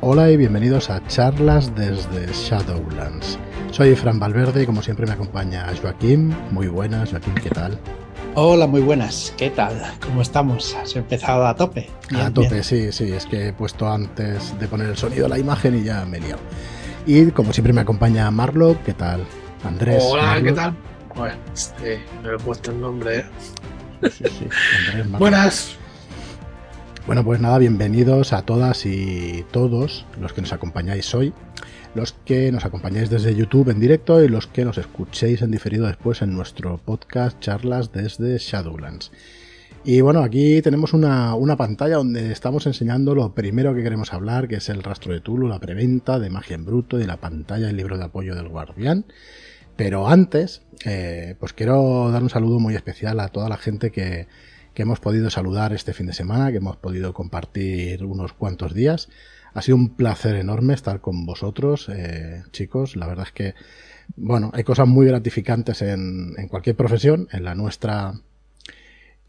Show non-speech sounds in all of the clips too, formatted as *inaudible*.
Hola y bienvenidos a charlas desde Shadowlands. Soy Fran Valverde y como siempre me acompaña Joaquín. Muy buenas, Joaquín, ¿qué tal? Hola, muy buenas. ¿Qué tal? ¿Cómo estamos? ¿Has empezado a tope? a tope, sí, sí. Es que he puesto antes de poner el sonido la imagen y ya me he liado. Y como siempre me acompaña Marlo. ¿Qué tal? Andrés. Hola, ¿qué tal? Bueno, este, me he puesto el nombre. ¿eh? Sí, sí, Andrés, Buenas. Bueno, pues nada, bienvenidos a todas y todos los que nos acompañáis hoy, los que nos acompañáis desde YouTube en directo y los que nos escuchéis en diferido después en nuestro podcast Charlas desde Shadowlands. Y bueno, aquí tenemos una, pantalla donde estamos enseñando lo primero que queremos hablar, que es el rastro de Tulu, la preventa de Magia en Bruto y la pantalla del libro de apoyo del Guardián. Pero antes, eh, pues quiero dar un saludo muy especial a toda la gente que, que hemos podido saludar este fin de semana, que hemos podido compartir unos cuantos días. Ha sido un placer enorme estar con vosotros, eh, chicos. La verdad es que, bueno, hay cosas muy gratificantes en, cualquier profesión. En la nuestra,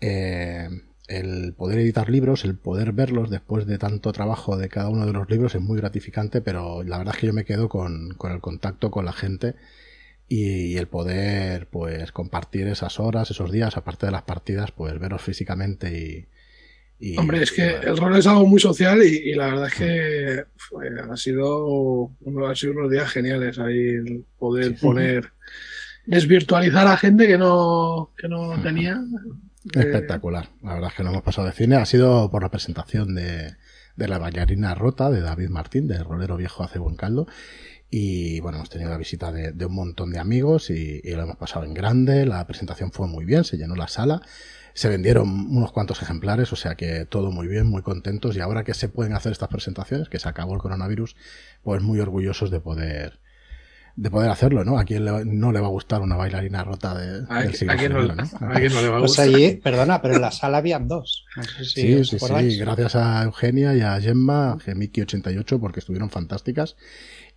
eh, el poder editar libros, el poder verlos después de tanto trabajo de cada uno de los libros es muy gratificante, pero la verdad es que yo me quedo con, con el contacto con la gente y el poder pues compartir esas horas, esos días, aparte de las partidas, pues veros físicamente y... Hombre, es que el rol es algo muy social y, la verdad es que ha sido uno, ha sido unos días geniales ahí poder poner desvirtualizar a gente que no, que no tenía. *laughs* Espectacular. La verdad es que no hemos pasado de cine. Ha sido por la presentación de, de la bailarina rota de David Martín, de Rolero Viejo hace buen caldo. Y bueno, hemos tenido la visita de, un montón de amigos y, lo hemos pasado en grande. La presentación fue muy bien, se llenó la sala. Se vendieron unos cuantos ejemplares, o sea que todo muy bien, muy contentos. Y ahora que se pueden hacer estas presentaciones, que se acabó el coronavirus, pues muy orgullosos de poder de poder hacerlo, ¿no? A quien no le va a gustar una bailarina rota de, del siglo ¿A no, ¿no? ¿A quién no le va a pues gustar? Pues allí, perdona, pero en la sala habían dos. sí, sí, sí. Gracias a Eugenia y a Gemma, Gemiki88, porque estuvieron fantásticas.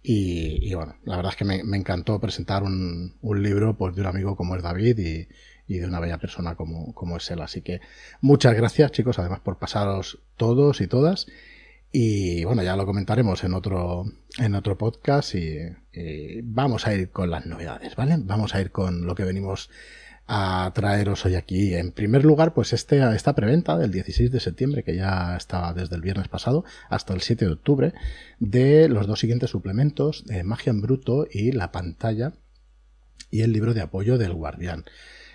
Y, bueno, la verdad es que me, encantó presentar un, libro pues, de un amigo como es David y, de una bella persona como, como es él. Así que muchas gracias chicos, además por pasaros todos y todas. Y bueno, ya lo comentaremos en otro, en otro podcast y, vamos a ir con las novedades, ¿vale? Vamos a ir con lo que venimos a traeros hoy aquí. En primer lugar, pues este, esta preventa del 16 de septiembre, que ya estaba desde el viernes pasado hasta el 7 de octubre, de los dos siguientes suplementos, de Magia en Bruto y la pantalla y el libro de apoyo del Guardián.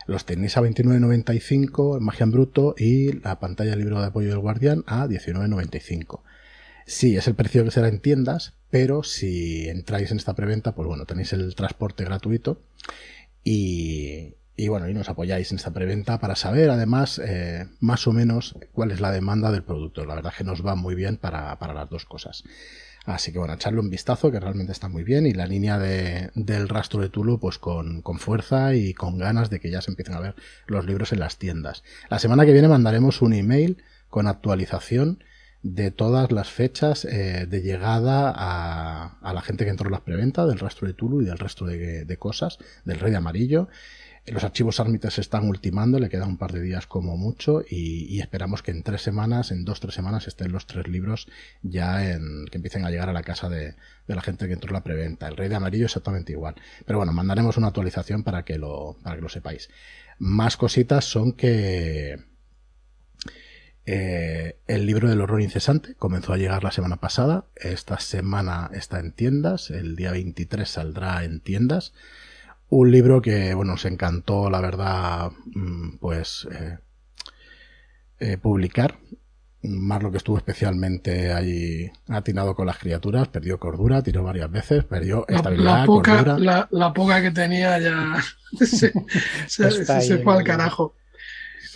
Los tenéis a 29.95 en Magia en Bruto y la pantalla del libro de apoyo del Guardián a 19.95. Sí, es el precio que será en tiendas, pero si entráis en esta preventa, pues bueno, tenéis el transporte gratuito y, y bueno, y nos apoyáis en esta preventa para saber además eh, más o menos cuál es la demanda del producto. La verdad es que nos va muy bien para, las dos cosas. Así que bueno, echarle un vistazo que realmente está muy bien y la línea de, del rastro de Tulu pues con, con, fuerza y con ganas de que ya se empiecen a ver los libros en las tiendas. La semana que viene mandaremos un email con actualización de todas las fechas eh, de llegada a, a, la gente que entró en las preventa del rastro de Tulu y del resto de, de cosas, del Rey de Amarillo los archivos Armitage se están ultimando, le queda un par de días como mucho y, esperamos que en tres semanas, en dos, tres semanas estén los tres libros ya en, que empiecen a llegar a la casa de, la gente que entró en la preventa. El Rey de Amarillo exactamente igual. Pero bueno, mandaremos una actualización para que lo, para que lo sepáis. Más cositas son que eh, el libro del horror incesante comenzó a llegar la semana pasada. Esta semana está en tiendas. El día 23 saldrá en tiendas. Un libro que, bueno, nos encantó, la verdad, mm, pues eh, eh, publicar. Más lo que estuvo especialmente ahí atinado con las criaturas, perdió cordura, tiró varias veces, perdió estabilidad, la, poca, La, poca que tenía ya *laughs* se, se fue al carajo.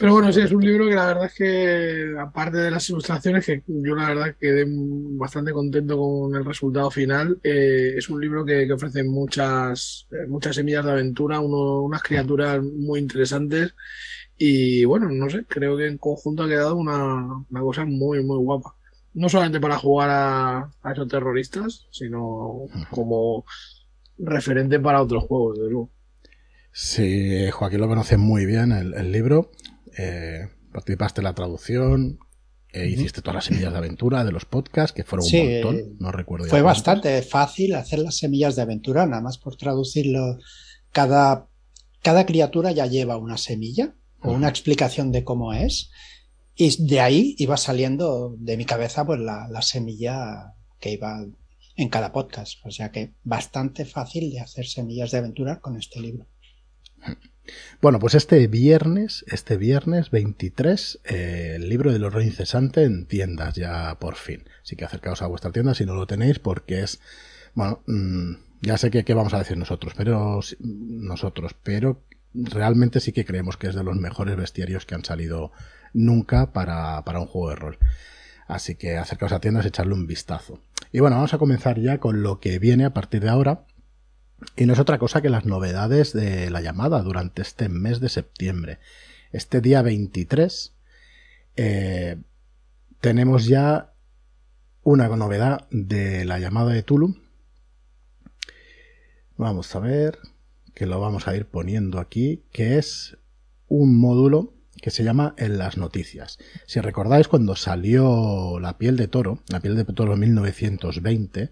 Pero bueno, sí, es un libro que la verdad es que, aparte de las ilustraciones, que yo la verdad quedé bastante contento con el resultado final, eh, es un libro que, ofrece muchas, eh, muchas semillas de aventura, unas criaturas muy interesantes y bueno, no sé, creo que en conjunto ha quedado una, cosa muy, muy guapa. No solamente para jugar a, esos terroristas, sino como referente para otros juegos, de luego. Sí, Joaquín lo conoce muy bien el libro eh, participaste en la traducción, eh, hiciste todas las semillas de aventura de los podcasts, que fueron un montón, no recuerdo. Fue bastante fácil hacer las semillas de aventura, nada más por traducirlo. Cada, cada criatura ya lleva una semilla o una explicación de cómo es. Y de ahí iba saliendo de mi cabeza pues la, la semilla que iba en cada podcast. O sea que bastante fácil de hacer semillas de aventura con este libro. Bueno, pues este viernes, este viernes 23, eh, el libro del horror incesante en tiendas ya por fin. Así que acercaos a vuestra tienda si no lo tenéis porque es, bueno, mm, ya sé qué vamos a decir nosotros, pero nosotros, pero realmente sí que creemos que es de los mejores bestiarios que han salido nunca para, para un juego de rol. Así que acercaos a tiendas echarle un vistazo. Y bueno, vamos a comenzar ya con lo que viene a partir de ahora. Y no es otra cosa que las novedades de la llamada durante este mes de septiembre. Este día 23 eh, tenemos ya una novedad de la llamada de Tulu. Vamos a ver, que lo vamos a ir poniendo aquí, que es un módulo que se llama En las noticias. Si recordáis cuando salió La piel de toro, La piel de toro 1920,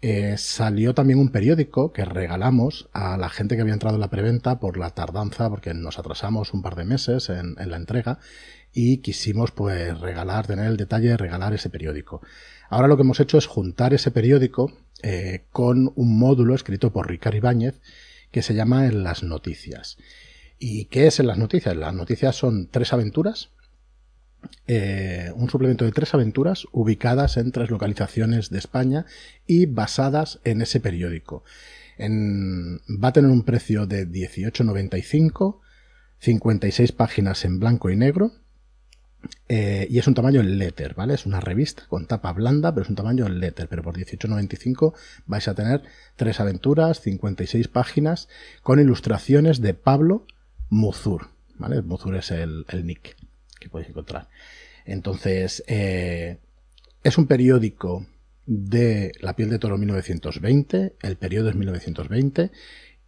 eh, salió también un periódico que regalamos a la gente que había entrado en la preventa por la tardanza, porque nos atrasamos un par de meses en, la entrega y quisimos pues regalar, tener el detalle de regalar ese periódico. Ahora lo que hemos hecho es juntar ese periódico eh, con un módulo escrito por Ricardo Ibáñez que se llama En las noticias. ¿Y qué es en las noticias? Las noticias son tres aventuras eh, un suplemento de tres aventuras ubicadas en tres localizaciones de España y basadas en ese periódico. va a tener un precio de 18,95, 56 páginas en blanco y negro. Eh, y es un tamaño en letter, ¿vale? Es una revista con tapa blanda, pero es un tamaño en letter. Pero por 18,95 vais a tener tres aventuras, 56 páginas, con ilustraciones de Pablo Muzur, ¿vale? Muzur es el nick que podéis encontrar. Entonces, eh, es un periódico de La piel de toro 1920, el periodo es 1920,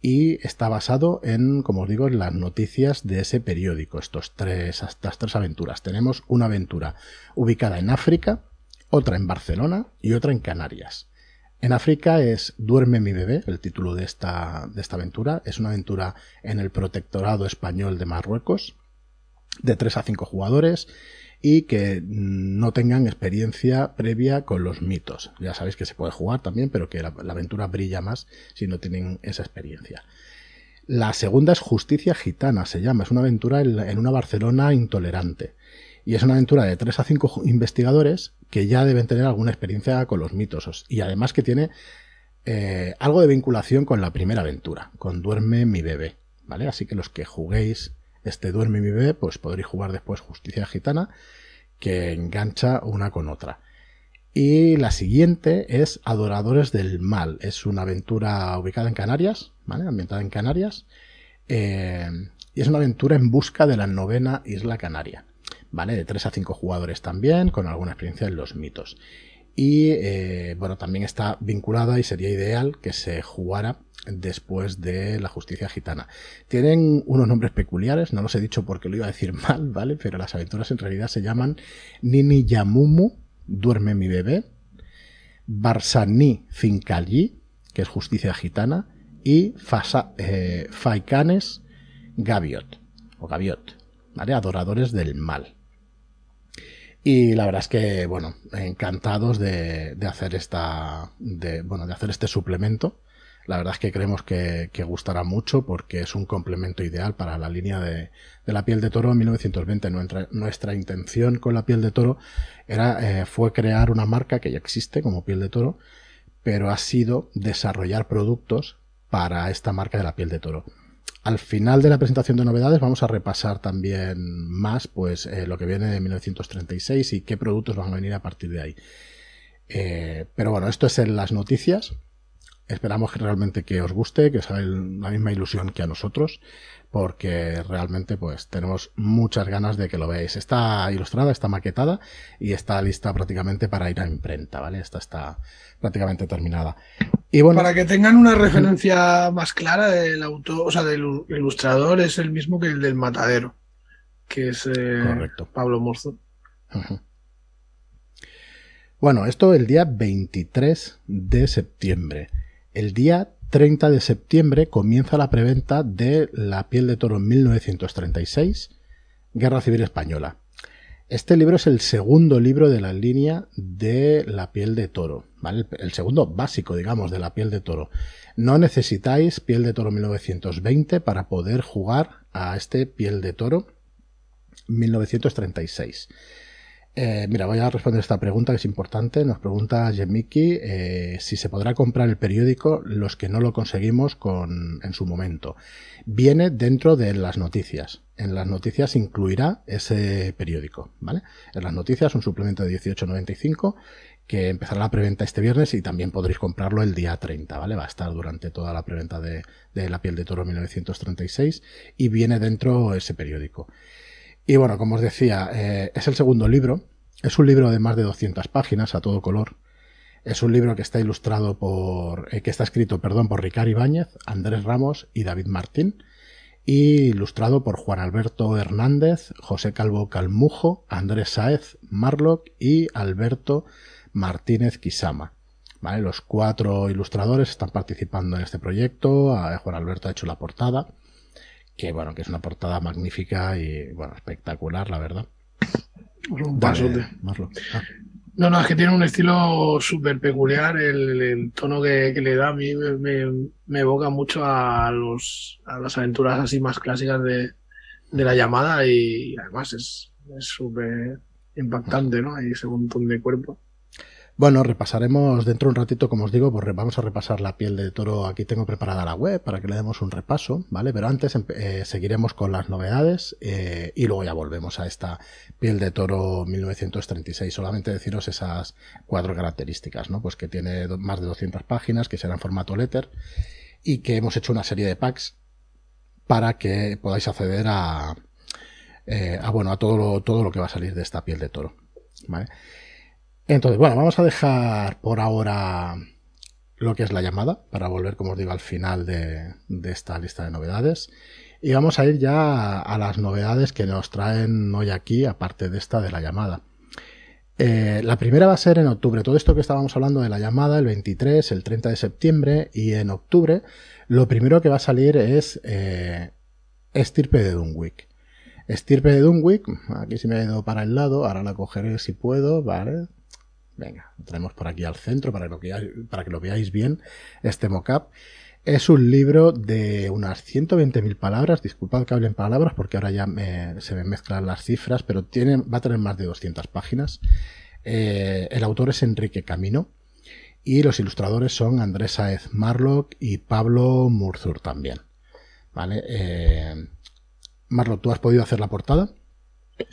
y está basado en, como os digo, en las noticias de ese periódico, estos tres, estas tres aventuras. Tenemos una aventura ubicada en África, otra en Barcelona y otra en Canarias. En África es Duerme mi bebé, el título de esta, de esta aventura. Es una aventura en el protectorado español de Marruecos de 3 a 5 jugadores y que no tengan experiencia previa con los mitos. Ya sabéis que se puede jugar también, pero que la, aventura brilla más si no tienen esa experiencia. La segunda es Justicia Gitana, se llama, es una aventura en, una Barcelona intolerante. Y es una aventura de 3 a 5 investigadores que ya deben tener alguna experiencia con los mitos. Y además que tiene eh, algo de vinculación con la primera aventura, con Duerme mi bebé. ¿Vale? Así que los que juguéis este Duerme mi bebé, pues podréis jugar después Justicia Gitana, que engancha una con otra. Y la siguiente es Adoradores del Mal. Es una aventura ubicada en Canarias, ¿vale? Ambientada en Canarias. Eh, y es una aventura en busca de la novena isla canaria. ¿Vale? De 3 a 5 jugadores también, con alguna experiencia en los mitos. Y eh, bueno, también está vinculada y sería ideal que se jugara después de la justicia gitana. Tienen unos nombres peculiares, no los he dicho porque lo iba a decir *laughs* mal, ¿vale? Pero las aventuras en realidad se llaman Nini Yamumu, Duerme mi bebé, Barsani Fincalli, que es justicia gitana, y Fasa, eh, Faicanes Gaviot, o Gaviot, ¿vale? Adoradores del mal. Y la verdad es que, bueno, encantados de, de hacer esta, de, bueno, de hacer este suplemento. La verdad es que creemos que, que, gustará mucho porque es un complemento ideal para la línea de, de la piel de toro en 1920. Nuestra, nuestra intención con la piel de toro era, eh, fue crear una marca que ya existe como piel de toro, pero ha sido desarrollar productos para esta marca de la piel de toro. Al final de la presentación de novedades vamos a repasar también más pues eh, lo que viene de 1936 y qué productos van a venir a partir de ahí. Eh, pero bueno, esto es en las noticias. Esperamos que realmente que os guste, que os haga la misma ilusión que a nosotros, porque realmente pues tenemos muchas ganas de que lo veáis. Está ilustrada, está maquetada y está lista prácticamente para ir a imprenta, ¿vale? Esta está prácticamente terminada. Para que tengan una referencia más clara del autor, o sea, del ilustrador es el mismo que el del matadero, que es eh, Pablo Morzo. Bueno, esto el día 23 de septiembre. El día 30 de septiembre comienza la preventa de La piel de toro en 1936, Guerra Civil Española. Este libro es el segundo libro de la línea de La piel de toro, ¿vale? El segundo básico, digamos, de La piel de toro. No necesitáis piel de toro 1920 para poder jugar a este piel de toro 1936. Eh, mira, voy a responder esta pregunta que es importante. Nos pregunta Jemiki eh, si se podrá comprar el periódico los que no lo conseguimos con, en su momento. Viene dentro de las noticias. En las noticias incluirá ese periódico, ¿vale? En las noticias un suplemento de 18.95 que empezará la preventa este viernes y también podréis comprarlo el día 30, ¿vale? Va a estar durante toda la preventa de, de La piel de toro 1936 y viene dentro ese periódico. Y bueno, como os decía, eh, es el segundo libro. Es un libro de más de 200 páginas a todo color. Es un libro que está ilustrado por, eh, que está escrito, perdón, por Ricard Ibáñez, Andrés Ramos y David Martín. Y ilustrado por Juan Alberto Hernández, José Calvo Calmujo, Andrés Saez Marlock y Alberto Martínez Quisama. ¿Vale? Los cuatro ilustradores están participando en este proyecto. Juan Alberto ha hecho la portada que bueno, que es una portada magnífica y bueno, espectacular, la verdad. un pasote. Ah. No, no, es que tiene un estilo súper peculiar, el, tono que, le da a mí me, evoca mucho a, los, a las aventuras así más clásicas de, de la llamada y además es súper impactante, ¿no? Hay ese montón de cuerpo. Bueno, repasaremos dentro de un ratito, como os digo, pues vamos a repasar la piel de toro. Aquí tengo preparada la web para que le demos un repaso, ¿vale? Pero antes eh, seguiremos con las novedades eh, y luego ya volvemos a esta piel de toro 1936. Solamente deciros esas cuatro características, ¿no? Pues que tiene más de 200 páginas, que será en formato letter y que hemos hecho una serie de packs para que podáis acceder a, eh, a bueno, a todo lo, todo lo que va a salir de esta piel de toro, ¿vale? Entonces, bueno, vamos a dejar por ahora lo que es la llamada, para volver, como os digo, al final de, esta lista de novedades. Y vamos a ir ya a, las novedades que nos traen hoy aquí, aparte de esta de la llamada. Eh, la primera va a ser en octubre. Todo esto que estábamos hablando de la llamada, el 23, el 30 de septiembre y en octubre, lo primero que va a salir es eh, Estirpe de Dunwick. Estirpe de Dunwick, aquí se me ha ido para el lado, ahora la cogeré si puedo, ¿vale? Venga, lo traemos por aquí al centro para que lo, veáis bien, este mockup. Es un libro de unas 120.000 palabras, disculpad que hablen palabras porque ahora ya se me mezclan las cifras, pero tiene, va a tener más de 200 páginas. Eh, el autor es Enrique Camino y los ilustradores son Andrés Saez Marlock y Pablo Murzur también. ¿Vale? Eh, Marlock, ¿tú has podido hacer la portada?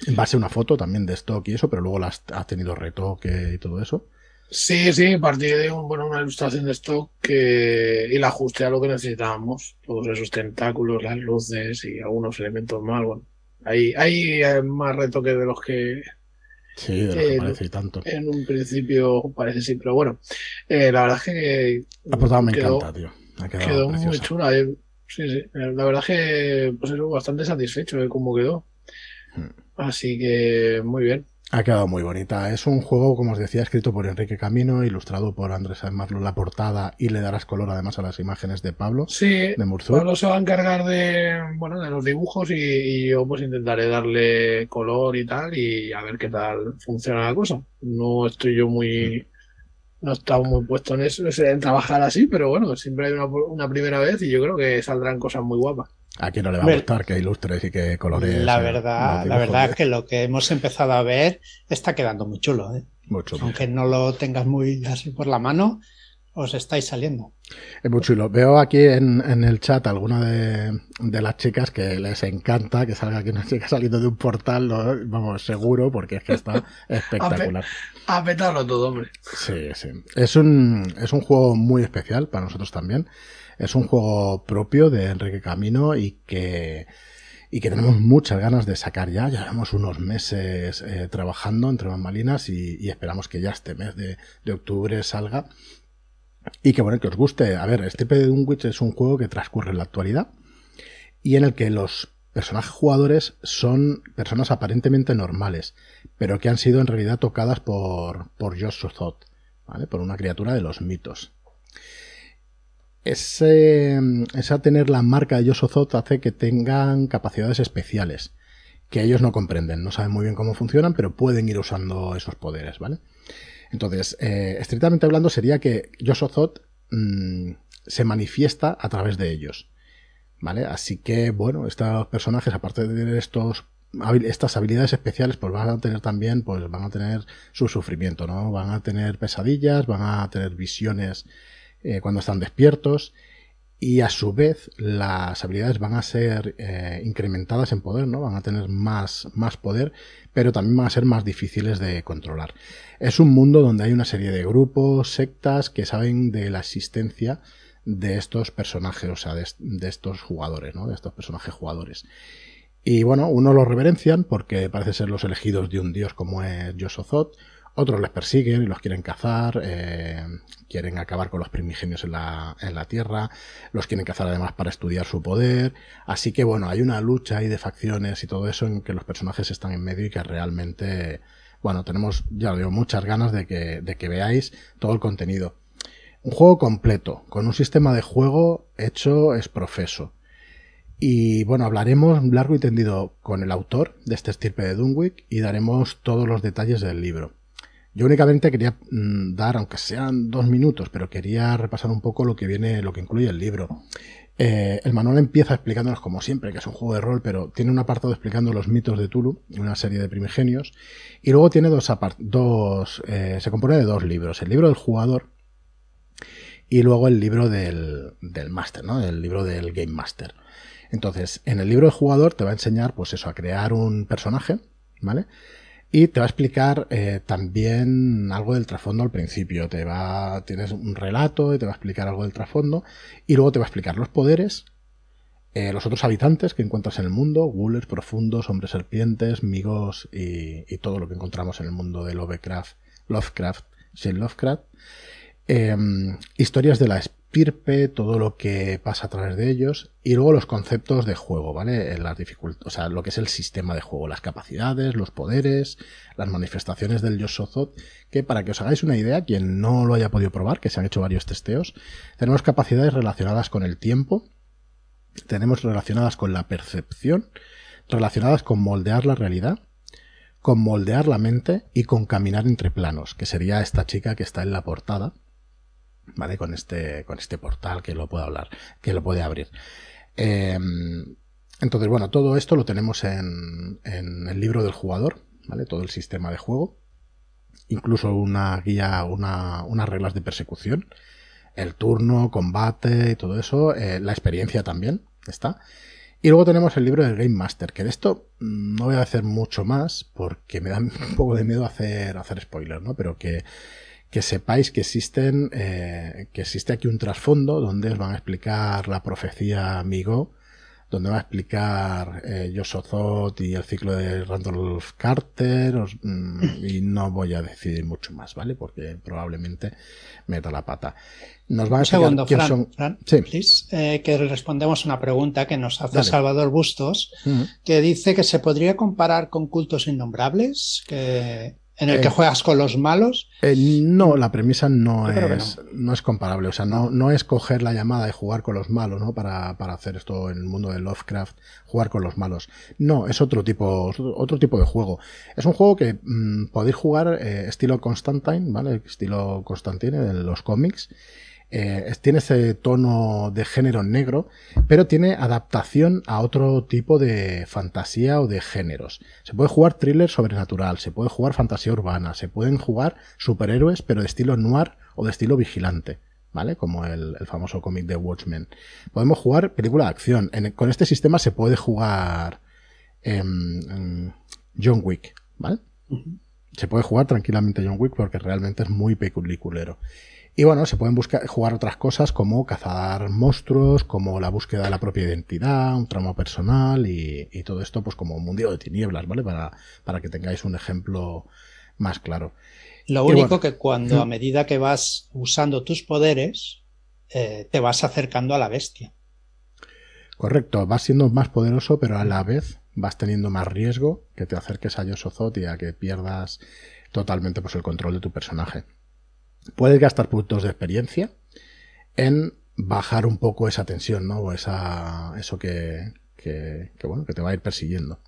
En base a una foto también de stock y eso, pero luego las has tenido retoque y todo eso. Sí, sí, partí de bueno, una ilustración de stock que, y la ajusté a lo que necesitábamos. Todos esos tentáculos, las luces y algunos elementos más. Bueno, hay, hay eh, más retoque de los que. Sí, de que parece tanto. En un principio parece sí, pero bueno, eh, la verdad es que. La portada me encanta, tío. quedó muy chula. Eh. Sí, sí. La verdad es que, pues eso, bastante satisfecho de cómo quedó. Hmm. Así que muy bien. Ha quedado muy bonita. Es un juego, como os decía, escrito por Enrique Camino, ilustrado por Andrés Marlo la portada y le darás color además a las imágenes de Pablo. Sí, de. Pablo se va a encargar de, bueno, de los dibujos y, yo pues intentaré darle color y tal y a ver qué tal funciona la cosa. No estoy yo muy, no he estado muy puesto en eso, en trabajar así, pero bueno, siempre hay una, una primera vez y yo creo que saldrán cosas muy guapas. ¿A quién no le va a gustar que ilustres y que colorees? La verdad, la verdad es que lo que hemos empezado a ver está quedando muy chulo. ¿eh? Aunque no lo tengas muy así por la mano, os estáis saliendo. Es muy chulo. Veo aquí en, el chat alguna de, las chicas que les encanta que salga aquí una chica saliendo de un portal, vamos, seguro, porque es que está *laughs* espectacular. A, petarlo todo, hombre. Sí, sí. Es un, es un juego muy especial para nosotros también. Es un juego propio de Enrique Camino y que, y que tenemos muchas ganas de sacar ya. Llevamos unos meses eh, trabajando entre bambalinas y, y, esperamos que ya este mes de, de, octubre salga. Y que bueno, que os guste. A ver, este de Dunwich es un juego que transcurre en la actualidad y en el que los personajes jugadores son personas aparentemente normales, pero que han sido en realidad tocadas por, por Josh ¿vale? Por una criatura de los mitos. Ese, esa tener la marca de Josh hace que tengan capacidades especiales, que ellos no comprenden, no saben muy bien cómo funcionan, pero pueden ir usando esos poderes, ¿vale? Entonces, eh, estrictamente hablando, sería que Yoshozot mm, se manifiesta a través de ellos. ¿Vale? Así que, bueno, estos personajes, aparte de tener estos estas habilidades especiales pues van a tener también pues van a tener su sufrimiento no van a tener pesadillas van a tener visiones eh, cuando están despiertos y a su vez las habilidades van a ser eh, incrementadas en poder, ¿no? Van a tener más, más poder, pero también van a ser más difíciles de controlar. Es un mundo donde hay una serie de grupos, sectas que saben de la existencia de estos personajes, o sea, de, estos jugadores, ¿no? De estos personajes jugadores. Y bueno, unos los reverencian porque parece ser los elegidos de un dios como es Yosozot, otros les persiguen y los quieren cazar, eh, quieren acabar con los primigenios en la, en la Tierra, los quieren cazar además para estudiar su poder. Así que bueno, hay una lucha ahí de facciones y todo eso en que los personajes están en medio y que realmente, bueno, tenemos, ya lo digo, muchas ganas de que, de que veáis todo el contenido. Un juego completo, con un sistema de juego hecho es profeso. Y bueno, hablaremos largo y tendido con el autor de este estirpe de Dunwick y daremos todos los detalles del libro. Yo únicamente quería mm, dar, aunque sean dos minutos, pero quería repasar un poco lo que viene, lo que incluye el libro. Eh, el manual empieza explicándonos, como siempre, que es un juego de rol, pero tiene un apartado explicando los mitos de Tulu, una serie de primigenios, y luego tiene dos, dos eh, se compone de dos libros, el libro del jugador y luego el libro del, del máster, ¿no? El libro del Game Master. Entonces, en el libro del jugador te va a enseñar, pues eso, a crear un personaje, ¿vale? Y te va a explicar eh, también algo del trasfondo al principio. Te va, tienes un relato y te va a explicar algo del trasfondo. Y luego te va a explicar los poderes, eh, los otros habitantes que encuentras en el mundo, ghouls profundos, hombres serpientes, migos y, y, todo lo que encontramos en el mundo de Lovecraft, Lovecraft, Shane Lovecraft. Em, historias de la estirpe, todo lo que pasa a través de ellos, y luego los conceptos de juego, ¿vale? Las o sea, lo que es el sistema de juego, las capacidades, los poderes, las manifestaciones del Yoshozot, que para que os hagáis una idea, quien no lo haya podido probar, que se han hecho varios testeos, tenemos capacidades relacionadas con el tiempo, tenemos relacionadas con la percepción, relacionadas con moldear la realidad, con moldear la mente y con caminar entre planos, que sería esta chica que está en la portada, ¿vale? Con este, con este portal que lo puede hablar, que lo puede abrir. Em, entonces, bueno, todo esto lo tenemos en, en, el libro del jugador, ¿vale? Todo el sistema de juego. Incluso una guía, una, unas reglas de persecución. El turno, combate y todo eso. Eh, la experiencia también está. Y luego tenemos el libro del Game Master, que de esto no voy a hacer mucho más porque me da *laughs* un poco de miedo hacer, hacer spoiler, ¿no? Pero que que sepáis que existen, eh, que existe aquí un trasfondo donde os van a explicar la profecía Migo, donde va a explicar eh, Yosozot y el ciclo de Randolph Carter, mm, y no voy a decidir mucho más, ¿vale? Porque probablemente meta la pata. Nos va a un segundo, Fran, Fran sí. Eh, que respondemos una pregunta que nos hace Salvador Bustos, que dice que se podría comparar con cultos innombrables, que en el que eh, juegas con los malos. Eh, no, la premisa no es, no. es comparable. O sea, no, no es coger la llamada y jugar con los malos, ¿no? Para, para hacer esto en el mundo de Lovecraft, jugar con los malos. No, es otro tipo, otro tipo de juego. Es un juego que mm, podéis jugar eh, estilo Constantine, ¿vale? Estilo Constantine de los cómics. Eh, tiene ese tono de género negro, pero tiene adaptación a otro tipo de fantasía o de géneros. Se puede jugar thriller sobrenatural, se puede jugar fantasía urbana, se pueden jugar superhéroes, pero de estilo noir o de estilo vigilante. ¿Vale? Como el, famoso cómic de Watchmen. Podemos jugar película de acción. con este sistema se puede jugar em, John Wick, ¿vale? Se puede jugar tranquilamente John Wick porque realmente es muy peculiculero. Y bueno, se pueden buscar, jugar otras cosas como cazar monstruos, como la búsqueda de la propia identidad, un tramo personal y, todo esto pues como un mundial de tinieblas, ¿vale? Para, para que tengáis un ejemplo más claro. Lo único que cuando a medida que vas usando tus poderes, eh, te vas acercando a la bestia. Correcto, vas siendo más poderoso, pero a la vez vas teniendo más riesgo que te acerques a Yosozot y a que pierdas totalmente pues, el control de tu personaje. Puedes gastar puntos de experiencia en bajar un poco esa tensión, ¿no? O esa, eso que, que, bueno, que te va a ir persiguiendo.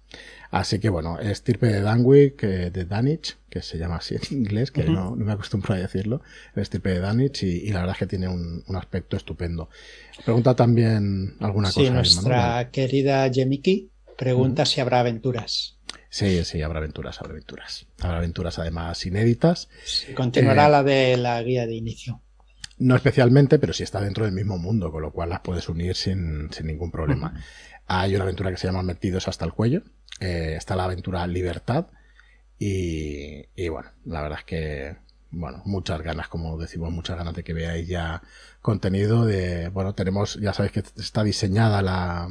Así que bueno, estirpe de Danwick, de Danich, que se llama así en inglés, que no, me acostumbro a decirlo, el estirpe de Danich, y, la verdad es que tiene un, aspecto estupendo. Pregunta también alguna cosa. Sí, nuestra querida Jemiki pregunta si habrá aventuras. Sí, sí, habrá aventuras, habrá aventuras. Habrá aventuras además inéditas. continuará eh, la de la guía de inicio. No especialmente, pero sí está dentro del mismo mundo, con lo cual las puedes unir sin, ningún problema. Hay una aventura que se llama Metidos hasta el cuello. Eh, está la aventura Libertad. Y, bueno, la verdad es que, bueno, muchas ganas, como decimos, muchas ganas de que veáis ya contenido de, bueno, tenemos, ya sabéis que está diseñada la,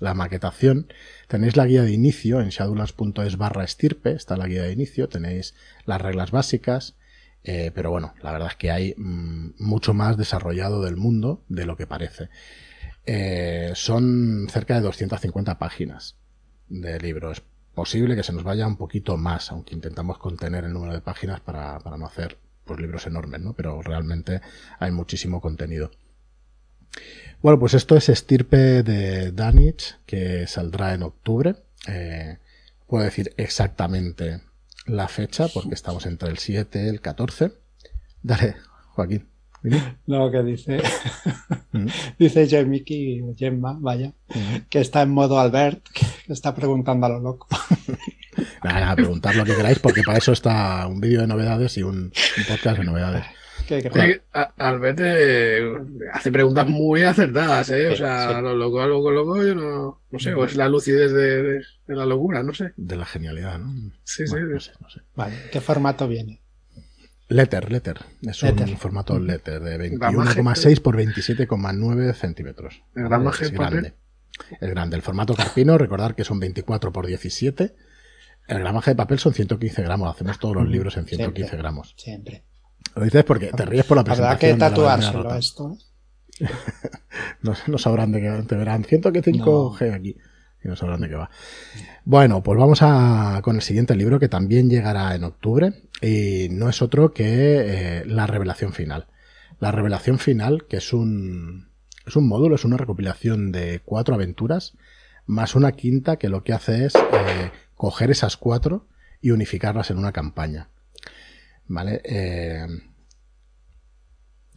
la maquetación. Tenéis la guía de inicio en shadowlands.es barra estirpe, está la guía de inicio, tenéis las reglas básicas, eh, pero bueno, la verdad es que hay mm, mucho más desarrollado del mundo de lo que parece. Eh, son cerca de 250 páginas de libro. Es posible que se nos vaya un poquito más, aunque intentamos contener el número de páginas para, no hacer pues, libros enormes, ¿no? Pero realmente hay muchísimo contenido. Bueno, pues esto es estirpe de Danich, que saldrá en octubre. Eh, puedo decir exactamente la fecha, porque estamos entre el 7 y el 14. Dale, Joaquín. *laughs* No, que dice, *laughs* mm. dice Jamie Gemma, vaya, mm. que está en modo Albert, que está preguntando a lo loco. *laughs* Nada, nada, preguntad lo que queráis, porque para eso está un vídeo de novedades y un, podcast de novedades. Albert eh, hace preguntas muy acertadas, ¿eh? o sea, lo loco, a loco, loco, yo no, no sé, o es la lucidez de, la locura, no sé. De la genialidad, ¿no? Sí, sí. No sé, no sé. Vale, ¿qué formato viene? Letter, letter. Es un formato letter de 21,6 por 27,9 centímetros. El gramaje es grande. Es grande. El formato carpino, *laughs* recordar que son 24 por 17. El gramaje de papel son 115 gramos. Hacemos todos los libros en 115 gramos. Siempre. Lo dices porque te ríes por la presentación. ¿Verdad que tatuárselo esto? *laughs* no, no, sabrán de qué te verán. 105G aquí y no sabrán de qué va. Bueno, pues vamos a, con el siguiente libro que también llegará en octubre y no es otro que eh, La Revelación Final. La Revelación Final, que es un, es un módulo, es una recopilación de cuatro aventuras, más una quinta que lo que hace es eh, coger esas cuatro y unificarlas en una campaña. ¿Vale? Eh,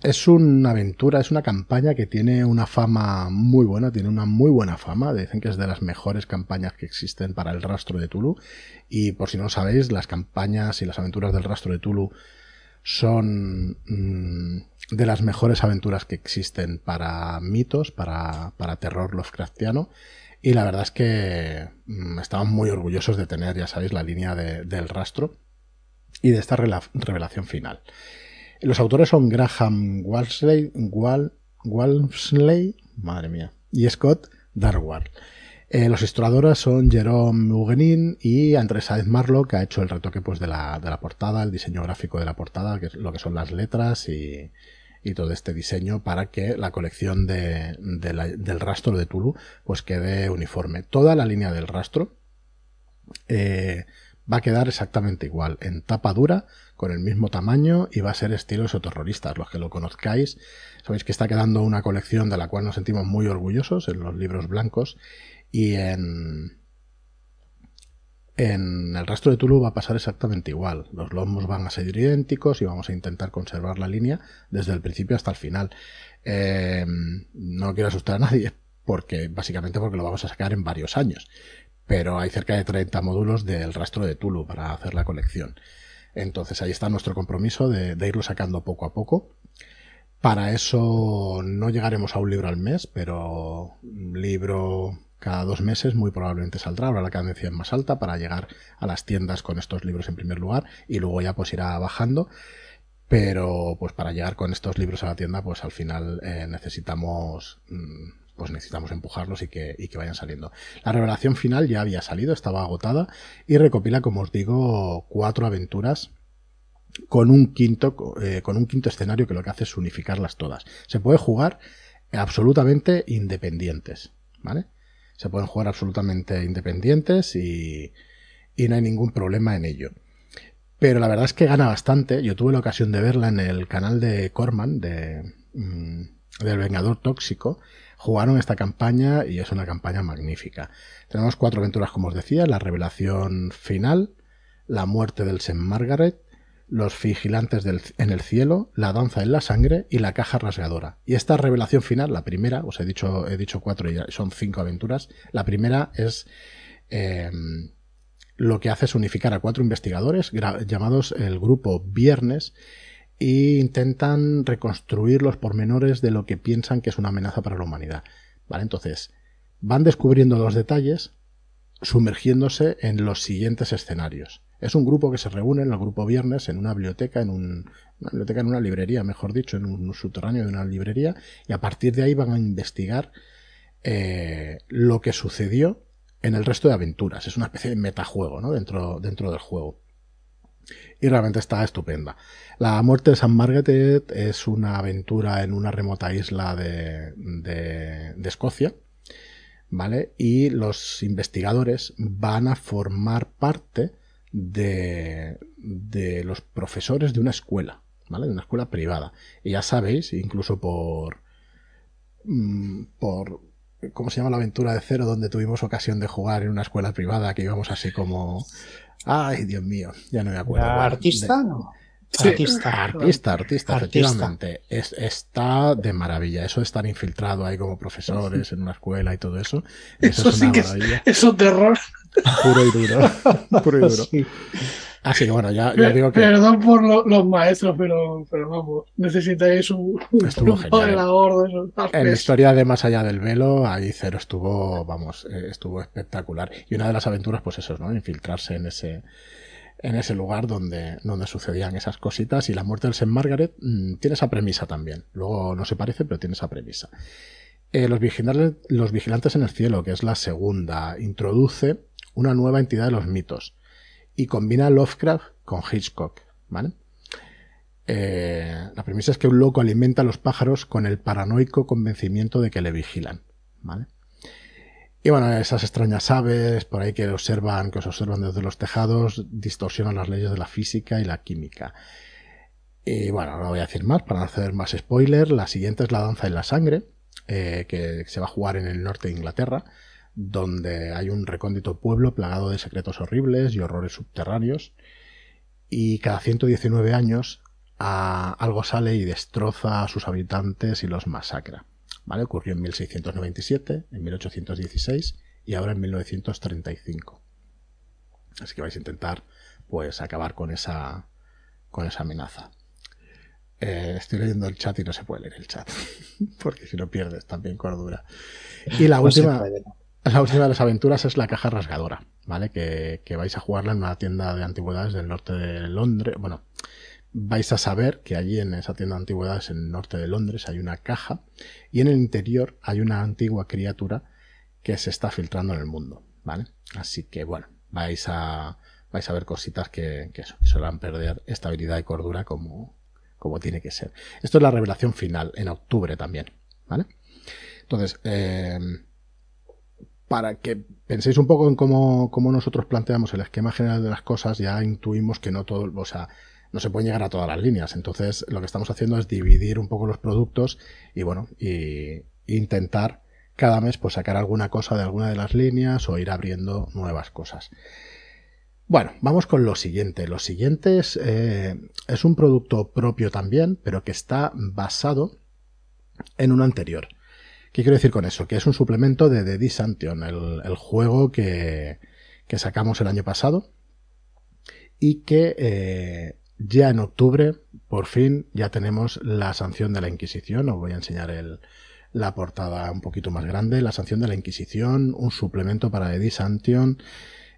es una aventura, es una campaña que tiene una fama muy buena, tiene una muy buena fama. Dicen que es de las mejores campañas que existen para el rastro de Tulu. Y por si no lo sabéis, las campañas y las aventuras del rastro de Tulu son mm, de las mejores aventuras que existen para mitos, para, para terror Lovecraftiano. Y la verdad es que mm, estaban muy orgullosos de tener, ya sabéis, la línea del rastro y de esta revelación final. Los autores son Graham Walsley, madre mía, y Scott Darward. Eh, los ilustradores son Jerome Huguenin y Andrés Saez Marlo, que ha hecho el retoque pues, de, la, de la portada, el diseño gráfico de la portada, que es lo que son las letras y, y todo este diseño para que la colección de, del rastro de Tulu pues quede uniforme. Toda la línea del rastro eh, va a quedar exactamente igual, en tapa dura, con el mismo tamaño y va a ser estilo esoterroristas. Los que lo conozcáis, sabéis que está quedando una colección de la cual nos sentimos muy orgullosos en los libros blancos y en, en el resto de Tulu va a pasar exactamente igual. Los lomos van a ser idénticos y vamos a intentar conservar la línea desde el principio hasta el final. Eh, no quiero asustar a nadie, porque básicamente porque lo vamos a sacar en varios años pero hay cerca de 30 módulos del rastro de Tulu para hacer la colección. Entonces ahí está nuestro compromiso de, irlo sacando poco a poco. Para eso no llegaremos a un libro al mes, pero un libro cada dos meses muy probablemente saldrá. Ahora la cadencia más alta para llegar a las tiendas con estos libros en primer lugar y luego ya pues irá bajando. Pero pues para llegar con estos libros a la tienda pues al final eh, necesitamos mm, pues necesitamos empujarlos y que, y que vayan saliendo. La revelación final ya había salido, estaba agotada y recopila, como os digo, cuatro aventuras con un quinto, eh, con un quinto escenario que lo que hace es unificarlas todas. Se puede jugar absolutamente independientes. ¿vale? Se pueden jugar absolutamente independientes y, y no hay ningún problema en ello. Pero la verdad es que gana bastante. Yo tuve la ocasión de verla en el canal de Corman, de, mm, del Vengador Tóxico. Jugaron esta campaña y es una campaña magnífica. Tenemos cuatro aventuras, como os decía, la revelación final, la muerte del St. Margaret, los vigilantes en el cielo, la danza en la sangre y la caja rasgadora. Y esta revelación final, la primera, os he dicho, he dicho cuatro y son cinco aventuras. La primera es eh, lo que hace es unificar a cuatro investigadores llamados el grupo Viernes e intentan reconstruir los pormenores de lo que piensan que es una amenaza para la humanidad. ¿Vale? Entonces, van descubriendo los detalles, sumergiéndose en los siguientes escenarios. Es un grupo que se reúne en el grupo Viernes en una biblioteca, en un, una biblioteca, en una librería, mejor dicho, en un subterráneo de una librería, y a partir de ahí van a investigar eh, lo que sucedió en el resto de aventuras. Es una especie de metajuego ¿no? dentro, dentro del juego. Y realmente está estupenda. La muerte de San Margaret es una aventura en una remota isla de, de, Escocia. ¿Vale? Y los investigadores van a formar parte de, de los profesores de una escuela. ¿Vale? De una escuela privada. Y ya sabéis, incluso por, mm, por ¿Cómo se llama la aventura de cero donde tuvimos ocasión de jugar en una escuela privada que íbamos así como... Ay, Dios mío, ya no me acuerdo. ¿Artista? no. artista, artista, artista, efectivamente. está de maravilla. Eso de estar infiltrado ahí como profesores en una escuela y todo eso. Eso, es una maravilla. Es, un terror. Puro y duro. *laughs* Puro y duro. Así que bueno, ya, digo que. Perdón por los maestros, pero, pero vamos, necesitáis un, estuvo genial. En la historia de Más allá del velo, ahí Cero estuvo, vamos, eh, estuvo espectacular. Y una de las aventuras, pues eso, ¿no? Infiltrarse en ese en ese lugar donde, donde sucedían esas cositas y la muerte del St. Margaret mm, tiene esa premisa también. Luego no se parece, pero tiene esa premisa. Eh, los, vigilantes, los vigilantes en el cielo, que es la segunda, introduce una nueva entidad de los mitos y combina Lovecraft con Hitchcock, ¿vale? Eh, la premisa es que un loco alimenta a los pájaros con el paranoico convencimiento de que le vigilan, ¿vale? Y bueno, esas extrañas aves por ahí que observan, que os observan desde los tejados, distorsionan las leyes de la física y la química. Y bueno, no voy a decir más para no hacer más spoiler. La siguiente es la danza en la sangre, eh, que se va a jugar en el norte de Inglaterra donde hay un recóndito pueblo plagado de secretos horribles y horrores subterráneos, y cada 119 años algo sale y destroza a sus habitantes y los masacra. ¿Vale? Ocurrió en 1697, en 1816 y ahora en 1935. Así que vais a intentar pues acabar con esa con esa amenaza. Eh, estoy leyendo el chat y no se puede leer el chat, *laughs* porque si no pierdes también cordura. Y la última, *laughs* la última de las aventuras es la caja rasgadora, ¿vale? Que, vais a jugarla en una tienda de antigüedades del norte de Londres. Bueno, vais a saber que allí en esa tienda de antigüedades en el norte de Londres hay una caja y en el interior hay una antigua criatura que se está filtrando en el mundo, ¿vale? Así que bueno, vais a, vais a ver cositas que, que, que perder estabilidad y cordura como, como tiene que ser. Esto es la revelación final, en octubre también, ¿vale? Entonces, eh, para que penséis un poco en cómo, nosotros planteamos el esquema general de las cosas, ya intuimos que no todo, o sea, no se puede llegar a todas las líneas. Entonces, lo que estamos haciendo es dividir un poco los productos y bueno, y intentar cada mes pues sacar alguna cosa de alguna de las líneas o ir abriendo nuevas cosas. Bueno, vamos con lo siguiente. Lo siguiente es, eh, es un producto propio también, pero que está basado en uno anterior. ¿Qué quiero decir con eso? Que es un suplemento de The Disantion, el, juego que, sacamos el año pasado y que eh, ya en octubre, por fin, ya tenemos la sanción de la Inquisición. Os voy a enseñar la portada un poquito más grande. La sanción de la Inquisición, un suplemento para The Disantion,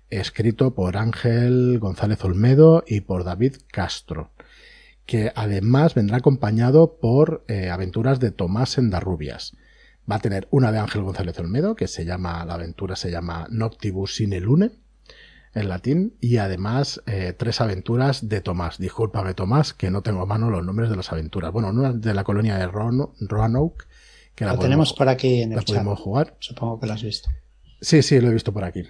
escrito por Ángel González Olmedo y por David Castro que además vendrá acompañado por eh, aventuras de Tomás Endarrubias. Va a tener una de Ángel González Olmedo, que se llama, la aventura se llama Noctibus sine lune, en latín, y además eh, tres aventuras de Tomás. Discúlpame, Tomás, que no tengo a mano los nombres de las aventuras. Bueno, una de la colonia de Roanoke, Que la, tenemos por aquí en el chat. jugar. Supongo que la has visto. Sí, sí, lo he visto por aquí.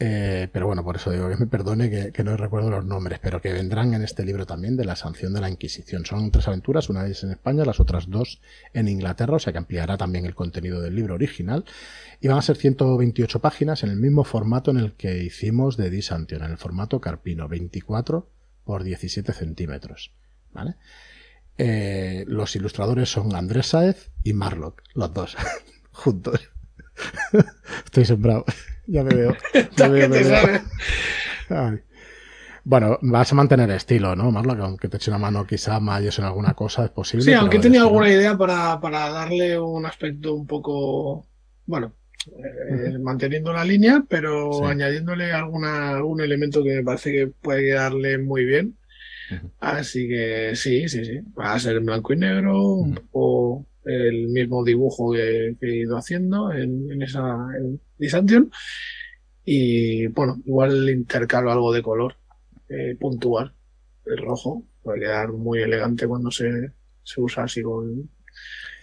Eh, pero bueno, por eso digo que me perdone que, no recuerdo los nombres, pero que vendrán en este libro también de la sanción de la Inquisición. Son tres aventuras, una de en España, las otras dos en Inglaterra, o sea que ampliará también el contenido del libro original. Y van a ser 128 páginas en el mismo formato en el que hicimos de Disantion, en el formato carpino, 24 por 17 centímetros. ¿Vale? Eh, los ilustradores son Andrés Saez y Marlock, los dos, *laughs* juntos. *laughs* Estoy sembrado. *laughs* Ya me veo. *laughs* Bueno, vas a mantener estilo, ¿no, Marlo? Que aunque te eche una mano quizá mayos en alguna cosa, es posible. Sí, aunque tenía alguna idea para, darle un aspecto un poco, bueno, eh, manteniendo la línea, pero añadiéndole alguna, algún elemento que me parece que puede quedarle muy bien. Así que sí, sí, sí. Va a ser en blanco y negro, un poco el mismo dibujo que, he ido haciendo en, esa en Y bueno, igual intercalo algo de color eh, puntual. El rojo puede quedar muy elegante cuando se, se usa así con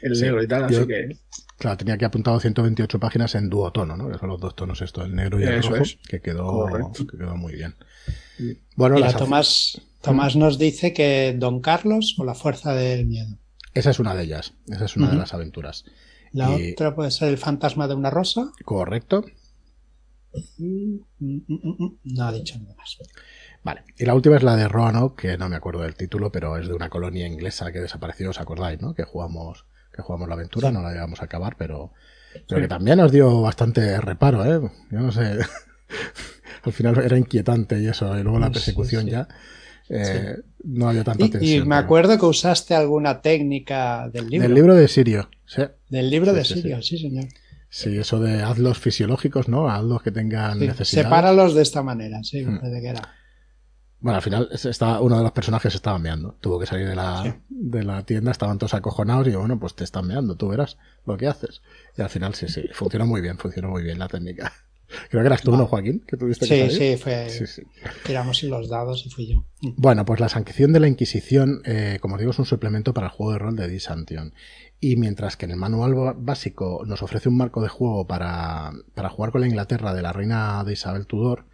el negro y tal. así que. Claro, tenía que apuntado 128 páginas en duotono, ¿no? Que son los dos tonos, esto, el negro y el rojo, que, quedó, que quedó muy bien. Bueno, Tomás, Tomás nos dice que Don Carlos o la fuerza del miedo. Esa es una de ellas. Esa es una de las aventuras. La otra puede ser el fantasma de una rosa. Correcto. Mm, mm, mm, no ha dicho nada más. Vale. Y la última es la de Roanoke, que no me acuerdo del título, pero es de una colonia inglesa que desapareció, ¿os acordáis, no? Que jugamos, que jugamos la aventura, no la íbamos a acabar, pero, pero que también nos dio bastante reparo, ¿eh? Yo no sé. *laughs* Al final era inquietante y eso, y luego la persecución ya. Eh, no había tanta tensión. Y me acuerdo que usaste alguna técnica del libro. Del libro de Sirio, sí. Del libro de Sirio, sí, señor. Sí, eso de hazlos fisiológicos, ¿no? Hazlos que tengan necesidad. Sepáralos de esta manera, sí, hmm. que era. Bueno, al final está, uno de los personajes estaba meando. Tuvo que salir de la, de la tienda, estaban todos acojonados y bueno, pues te están meando, tú verás lo que haces. Y al final sí, sí, funcionó muy bien, funcionó muy bien la técnica. Creo que eras tú, ¿no, Joaquín? Que tuviste sí, que sí, fue. Sí, Tiramos los dados y fui yo. Bueno, pues la sanción de la Inquisición, eh, como digo, es un suplemento para el juego de rol de Disantion. Y mientras que en el manual básico nos ofrece un marco de juego para, para jugar con la Inglaterra de la reina de Isabel Tudor,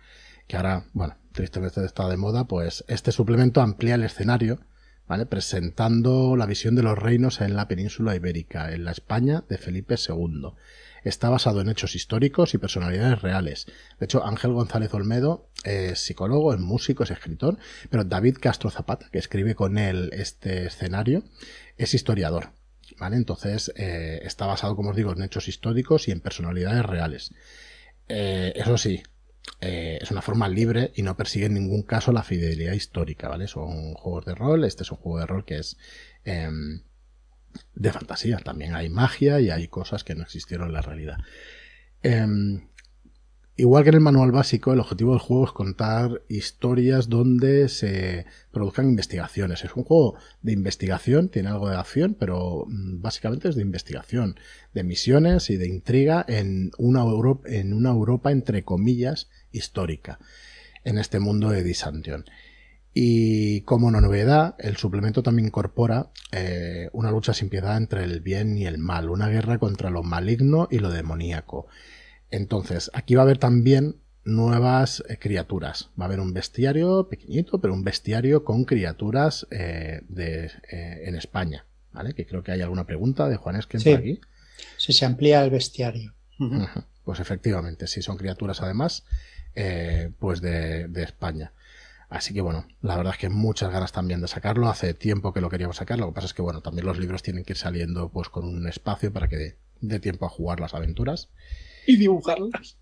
que ahora, bueno, tristemente está de moda, pues este suplemento amplía el escenario, ¿vale? Presentando la visión de los reinos en la península ibérica, en la España de Felipe II está basado en hechos históricos y personalidades reales. De hecho, Ángel González Olmedo es psicólogo, es músico, es escritor, pero David Castro Zapata, que escribe con él este escenario, es historiador. ¿Vale? Entonces, eh, está basado, como os digo, en hechos históricos y en personalidades reales. Eh, eso sí, eh, es una forma libre y no persigue en ningún caso la fidelidad histórica, ¿vale? Son juegos de rol, este es un juego de rol que es em, de fantasía. También hay magia y hay cosas que no existieron en la realidad. Em, igual que en el manual básico, el objetivo del juego es contar historias donde se produzcan investigaciones. Es un juego de investigación, tiene algo de acción, pero mm, básicamente es de investigación, de misiones y de intriga en una Europa, en una Europa entre comillas histórica, en este mundo de Disantion. Y como una novedad, el suplemento también incorpora eh, una lucha sin piedad entre el bien y el mal, una guerra contra lo maligno y lo demoníaco. Entonces, aquí va a haber también nuevas eh, criaturas. Va a haber un bestiario pequeñito, pero un bestiario con criaturas eh, de, en España. ¿Vale? Que creo que hay alguna pregunta de Juan Esquen por aquí. Si se amplía el bestiario. Pues efectivamente, si son criaturas además, pues de, de España. Así que bueno, la verdad es que muchas ganas también de sacarlo. Hace tiempo que lo queríamos sacar. Lo que pasa es que bueno, también los libros tienen que ir saliendo pues con un espacio para que dé, tiempo a jugar las aventuras. Y dibujarlas.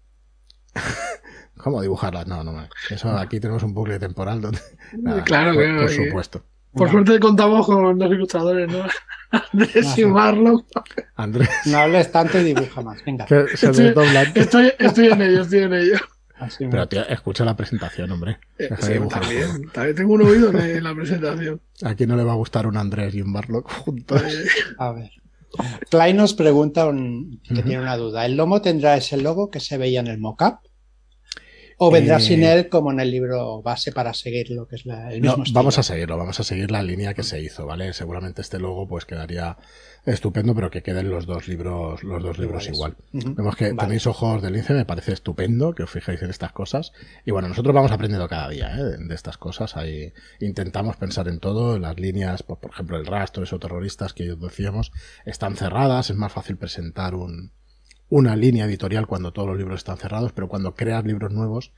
*laughs* ¿Cómo dibujarlas? No, no, eso aquí tenemos un bucle temporal donde. *laughs* claro, por, por supuesto. Por suerte contamos con dos ilustradores, ¿no? *laughs* Andrés y Marlon. Andrés. No hables tanto y dibuja más. Venga. estoy, estoy, estoy en ello, estoy en ello. Pero tío, escucha la presentación, hombre. Eh, también, también tengo un oído en la presentación. *laughs* ¿A quién no le va a gustar un Andrés y un Barlock juntos? Eh, a ver. Klein nos pregunta que tiene una duda. ¿El lomo tendrá ese logo que se veía en el mockup? O vendrá sin él como en el libro base para seguir lo que es el mismo no, Vamos a seguirlo, vamos a seguir la línea que se hizo, ¿vale? Seguramente este logo pues quedaría estupendo, pero que queden los dos libros, los dos libros igual. Vemos que tenéis ojos de lince, me parece estupendo que os fijéis en estas cosas. Y bueno, nosotros vamos aprendiendo cada día ¿eh? de estas cosas. Ahí intentamos pensar en todo, las líneas, pues, por ejemplo, el rastro, esos terroristas que decíamos, están cerradas, es más fácil presentar un, una línea editorial cuando todos los libros están cerrados, pero cuando creas libros nuevos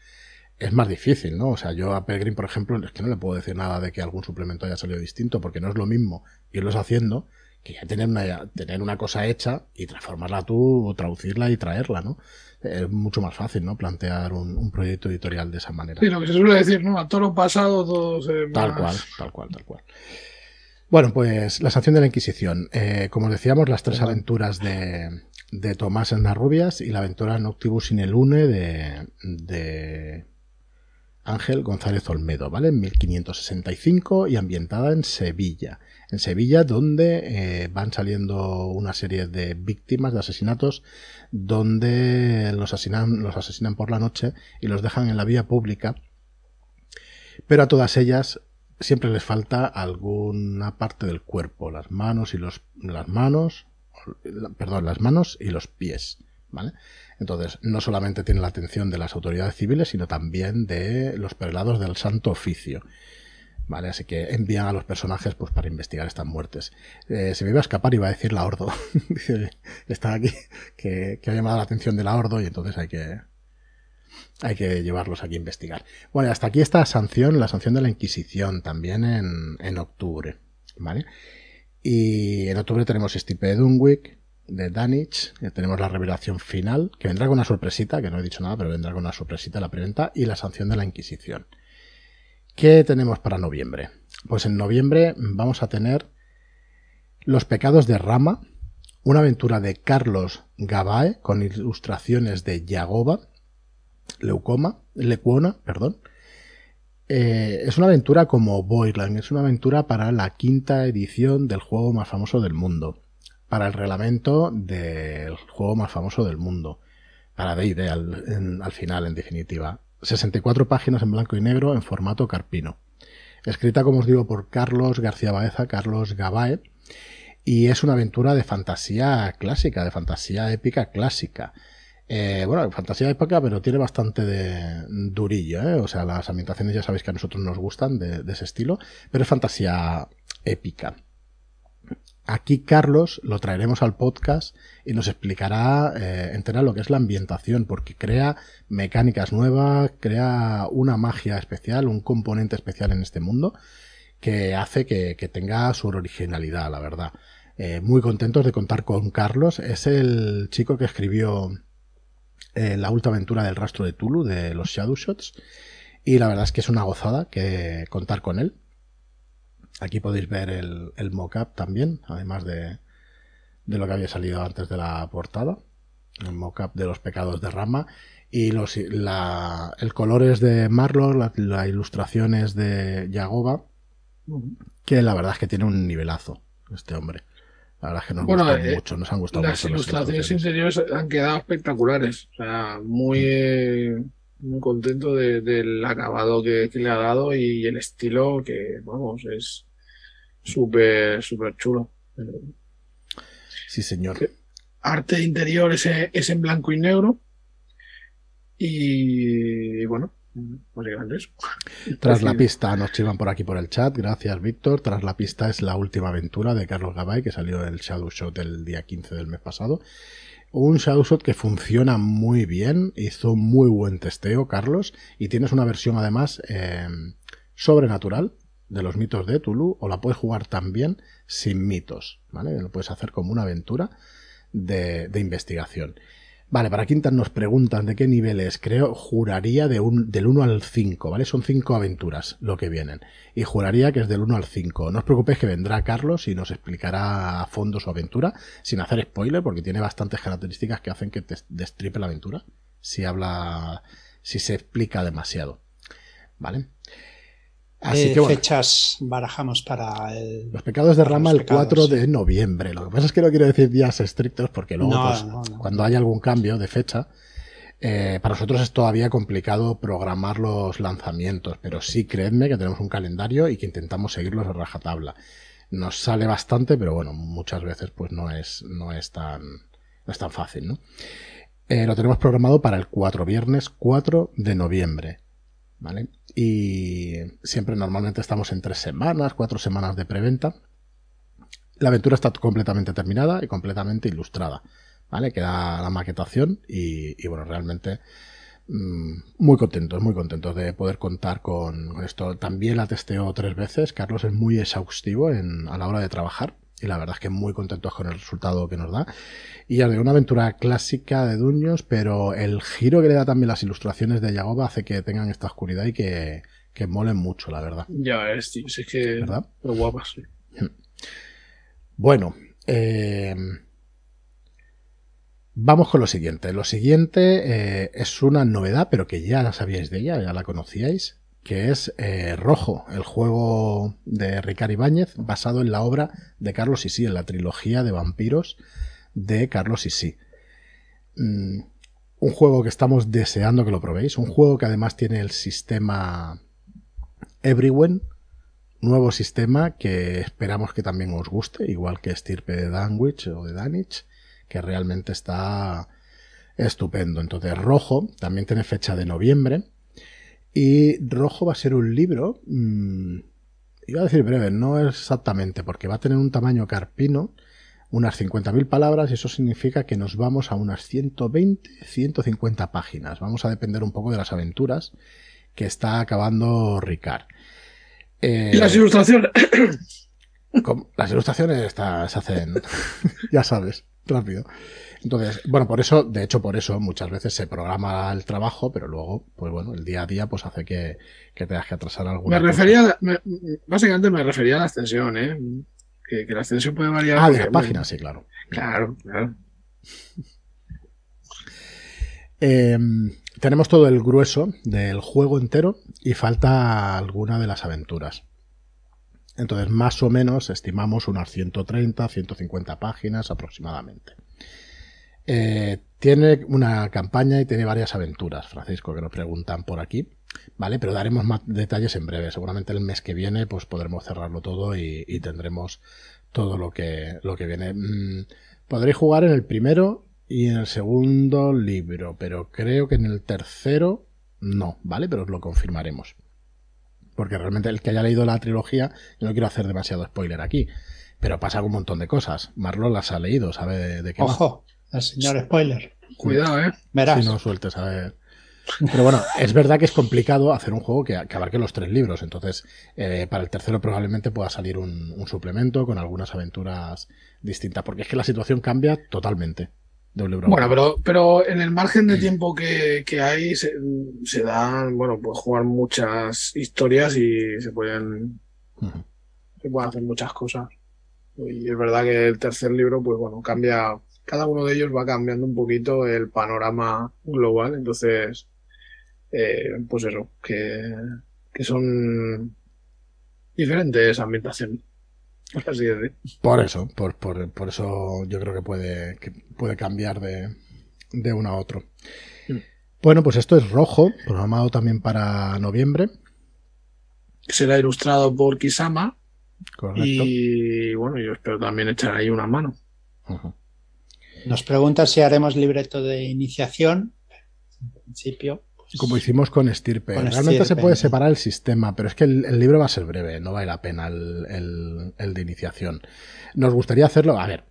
es más difícil, ¿no? O sea, yo a Pelgrim, por ejemplo, es que no le puedo decir nada de que algún suplemento haya salido distinto, porque no es lo mismo irlos haciendo que ya tener una, tener una cosa hecha y transformarla tú, o traducirla y traerla, ¿no? Es mucho más fácil, ¿no? Plantear un, proyecto editorial de esa manera. Sí, lo que se suele decir, ¿no? A toro pasado todo se Tal cual, tal cual, tal cual. Bueno, pues la sanción de la Inquisición. Eh, como decíamos, las tres aventuras de, de Tomás en las Rubias y la aventura Noctibus in el Une de, de Ángel González Olmedo, ¿vale? En 1565 y ambientada en Sevilla. En Sevilla, donde eh, van saliendo una serie de víctimas de asesinatos, donde los asesinan, los asesinan por la noche y los dejan en la vía pública. Pero a todas ellas siempre les falta alguna parte del cuerpo, las manos y los, las manos, perdón, las manos y los pies, ¿vale? Entonces, no solamente tiene la atención de las autoridades civiles, sino también de los prelados del Santo Oficio. ¿Vale? Así que envían a los personajes pues para investigar estas muertes. Eh, se me iba a escapar, iba a decir la Ordo. *laughs* está aquí, que, ha llamado la atención de la Ordo y entonces hay que, hay que llevarlos aquí a investigar. Bueno, hasta aquí esta sanción, la sanción de la Inquisición, también en, en octubre. ¿Vale? Y en octubre tenemos Stipe Dunwick, de Danich, tenemos la revelación final, que vendrá con una sorpresita, que no he dicho nada, pero vendrá con una sorpresita la preventa, y la sanción de la Inquisición. ¿Qué tenemos para noviembre? Pues en noviembre vamos a tener Los pecados de Rama, una aventura de Carlos Gabae, con ilustraciones de Yagoba, Leucoma, Lecuona, perdón. Eh, es una aventura como Boyland, es una aventura para la quinta edición del juego más famoso del mundo para el reglamento del juego más famoso del mundo. Para D&D al, al final, en definitiva. 64 páginas en blanco y negro en formato carpino. Escrita, como os digo, por Carlos García Baeza, Carlos Gabae, y es una aventura de fantasía clásica, de fantasía épica clásica. Eh, bueno, fantasía épica, pero tiene bastante de durillo, ¿eh? O sea, las ambientaciones ya sabéis que a nosotros nos gustan de, de ese estilo, pero es fantasía épica. Aquí Carlos lo traeremos al podcast y nos explicará eh, entera lo que es la ambientación, porque crea mecánicas nuevas, crea una magia especial, un componente especial en este mundo que hace que, tenga su originalidad, la verdad. Eh, muy contentos de contar con Carlos. Es el chico que escribió eh, la última aventura del rastro de Tulu, de los Shadow Shots. Y la verdad es que es una gozada que contar con él. Aquí podéis ver el, el mock-up también, además de, de, lo que había salido antes de la portada. El mock-up de los pecados de Rama. Y los, la, el color es de Marlon, la, ilustración es de Yagoba, que la verdad es que tiene un nivelazo este hombre. La verdad es que nos gustan eh, mucho, nos han gustado las ilustraciones interiores han quedado espectaculares. O sea, muy, muy contento del acabado que, le ha dado y el estilo que, vamos, es súper, súper chulo. Sí, señor. Arte interior es, es en blanco y negro. Y bueno, pues eso. *laughs* Tras la pista, nos chivan por aquí por el chat. Gracias, Víctor. Tras la pista es la última aventura de Carlos Gabay, que salió el Shadow Shot el día 15 del mes pasado. Un Shadowshot que funciona muy bien, hizo muy buen testeo, Carlos, y tienes una versión además eh, sobrenatural de los mitos de Tulu, o la puedes jugar también sin mitos, ¿vale? Lo puedes hacer como una aventura de investigación. Vale, para Quintas nos preguntan de qué niveles. Creo, juraría de un, del 1 al 5, ¿vale? Son 5 aventuras lo que vienen. Y juraría que es del 1 al 5. No os preocupéis que vendrá Carlos y nos explicará a fondo su aventura, sin hacer spoiler, porque tiene bastantes características que hacen que te destripe la aventura. Si habla, si se explica demasiado. ¿Vale? Así que, fechas barajamos para el, Los pecados de rama el 4 de noviembre. Lo que pasa es que no quiero decir días estrictos porque luego, pues, cuando haya algún cambio de fecha, Eh, para nosotros es todavía complicado programar los lanzamientos, pero sí creedme que tenemos un calendario y que intentamos seguirlos a rajatabla. Nos sale bastante, pero bueno, muchas veces pues no es, no es tan, no es tan fácil, ¿no? Eh, lo tenemos programado para el 4, viernes 4 de noviembre. ¿Vale? Y siempre normalmente estamos en tres semanas, cuatro semanas de preventa. La aventura está completamente terminada y completamente ilustrada. ¿Vale? Queda la maquetación y, bueno, realmente mm, muy contentos, muy contentos de poder contar con esto. También la testeo tres veces. Carlos es muy exhaustivo en, a la hora de trabajar y la verdad es que muy contentos con el resultado que nos da. Y ya de una aventura clásica de Duños, pero el giro que le da también las ilustraciones de Yagoba hace que tengan esta oscuridad y que, que molen mucho, la verdad. Ya es, tío, es que... ¿Verdad? guapas, sí. *laughs* Bueno, eh, vamos con lo siguiente. Lo siguiente eh, es una novedad, pero que ya la sabíais de ella, ya la conocíais que es eh, Rojo, el juego de Ricardo Ibáñez, basado en la obra de Carlos Isí, en la trilogía de vampiros de Carlos Isí. Mm, un juego que estamos deseando que lo probéis, un juego que además tiene el sistema Everywhere, nuevo sistema que esperamos que también os guste, igual que Stirpe de Danwich o de Danich, que realmente está estupendo. Entonces, Rojo también tiene fecha de noviembre y Rojo va a ser un libro, mmm, iba a decir breve, no exactamente, porque va a tener un tamaño carpino, unas 50.000 palabras, y eso significa que nos vamos a unas 120, 150 páginas. Vamos a depender un poco de las aventuras que está acabando Ricard. Eh, ¿Y las ilustraciones? las ilustraciones se hacen, *laughs* ya sabes, rápido. Entonces, bueno, por eso, de hecho, por eso muchas veces se programa el trabajo, pero luego, pues bueno, el día a día pues hace que, que tengas que atrasar alguna Me refería, básicamente me refería a la extensión, ¿eh? Que, la extensión puede variar. Ah, de las páginas, sí, claro. Claro, claro. Em, tenemos todo el grueso del juego entero y falta alguna de las aventuras. Entonces, más o menos estimamos unas 130, 150 páginas aproximadamente. Eh, tiene una campaña y tiene varias aventuras, Francisco, que nos preguntan por aquí. Vale, pero daremos más detalles en breve. Seguramente el mes que viene, pues podremos cerrarlo todo y, tendremos todo lo que, lo que viene. Mm, podréis jugar en el primero y en el segundo libro, pero creo que en el tercero no, ¿vale? Pero os lo confirmaremos. Porque realmente el que haya leído la trilogía, yo no quiero hacer demasiado spoiler aquí. Pero pasa un montón de cosas. Marlon las ha leído, sabe de, qué Ojo señor spoiler. Cuidado, ¿eh? Verás. Si no sueltes, a ver. Pero bueno, es verdad que es complicado hacer un juego que, abarque los tres libros. Entonces, eh, para el tercero probablemente pueda salir un, suplemento con algunas aventuras distintas. Porque es que la situación cambia totalmente Bueno, pero, pero en el margen de tiempo que, hay, se, dan, bueno, pues jugar muchas historias y se pueden, se pueden hacer muchas cosas. Y es verdad que el tercer libro, pues bueno, cambia cada uno de ellos va cambiando un poquito el panorama global. Entonces, eh, pues eso, que, que son diferentes ambientaciones. *laughs* Así Por eso, por, por, por, eso yo creo que puede, que puede cambiar de, de uno a otro. Mm. Bueno, pues esto es rojo, programado también para noviembre. Será ilustrado por Kisama. Correcto. Y bueno, yo espero también echar ahí una mano. Nos pregunta si haremos libreto de iniciación. En principio. Pues, Como hicimos con Estirpe. Realmente se puede separar el sistema, pero es que el, libro va a ser breve, no vale la pena el, de iniciación. Nos gustaría hacerlo. A ver,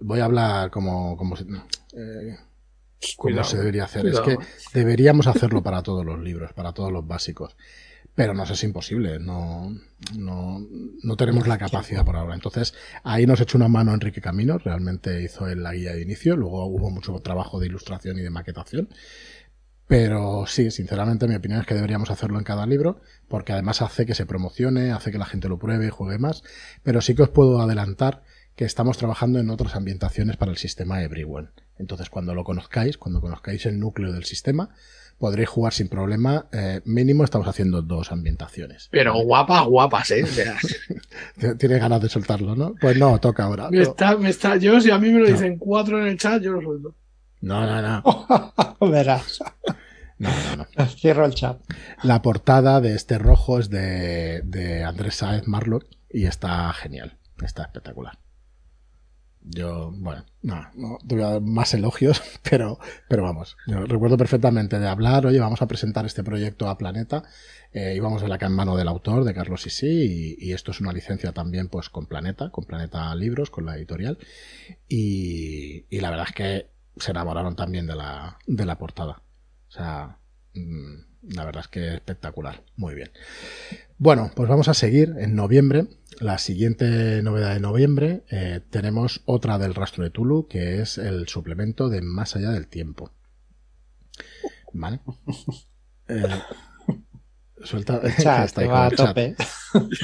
voy a hablar como, como, eh, se debería hacer. Es que deberíamos hacerlo para todos los libros, para todos los básicos pero nos es imposible, no, no, no tenemos la capacidad por ahora. Entonces, ahí nos echó una mano Enrique Camino, realmente hizo la guía de inicio, luego hubo mucho trabajo de ilustración y de maquetación. Pero sí, sinceramente mi opinión es que deberíamos hacerlo en cada libro, porque además hace que se promocione, hace que la gente lo pruebe y juegue más. Pero sí que os puedo adelantar que estamos trabajando en otras ambientaciones para el sistema Everyone. Entonces, cuando lo conozcáis, cuando conozcáis el núcleo del sistema, podréis jugar sin problema. Eh, mínimo estamos haciendo dos ambientaciones. Pero guapas, guapas, ¿eh? *laughs* Tienes ganas de soltarlo, ¿no? Pues no, toca ahora. Me está, me está, yo, si a mí me lo dicen cuatro en el chat, yo lo suelto. No, no, no. *laughs* Verás. No, no, no. Cierro el chat. La portada de este rojo es de, de Andrés Saez Marlock y está genial. Está espectacular. Yo, bueno, no, no te voy a dar más elogios, *laughs* pero, pero vamos, yo recuerdo perfectamente de hablar, oye, vamos a presentar este proyecto a Planeta, eh, íbamos de la en mano del autor, de Carlos Sisi, y, y esto es una licencia también pues con Planeta, con Planeta Libros, con la editorial, y, y la verdad es que se enamoraron también de la, de la portada. O sea, mm, la verdad es que espectacular, muy bien. Bueno, pues vamos a seguir en noviembre. La siguiente novedad de noviembre eh, tenemos otra del rastro de Tulu, que es el suplemento de Más allá del tiempo. ¿Vale? *laughs* Eh, suelta. El *laughs* chat, está ahí va con a el chat. tope.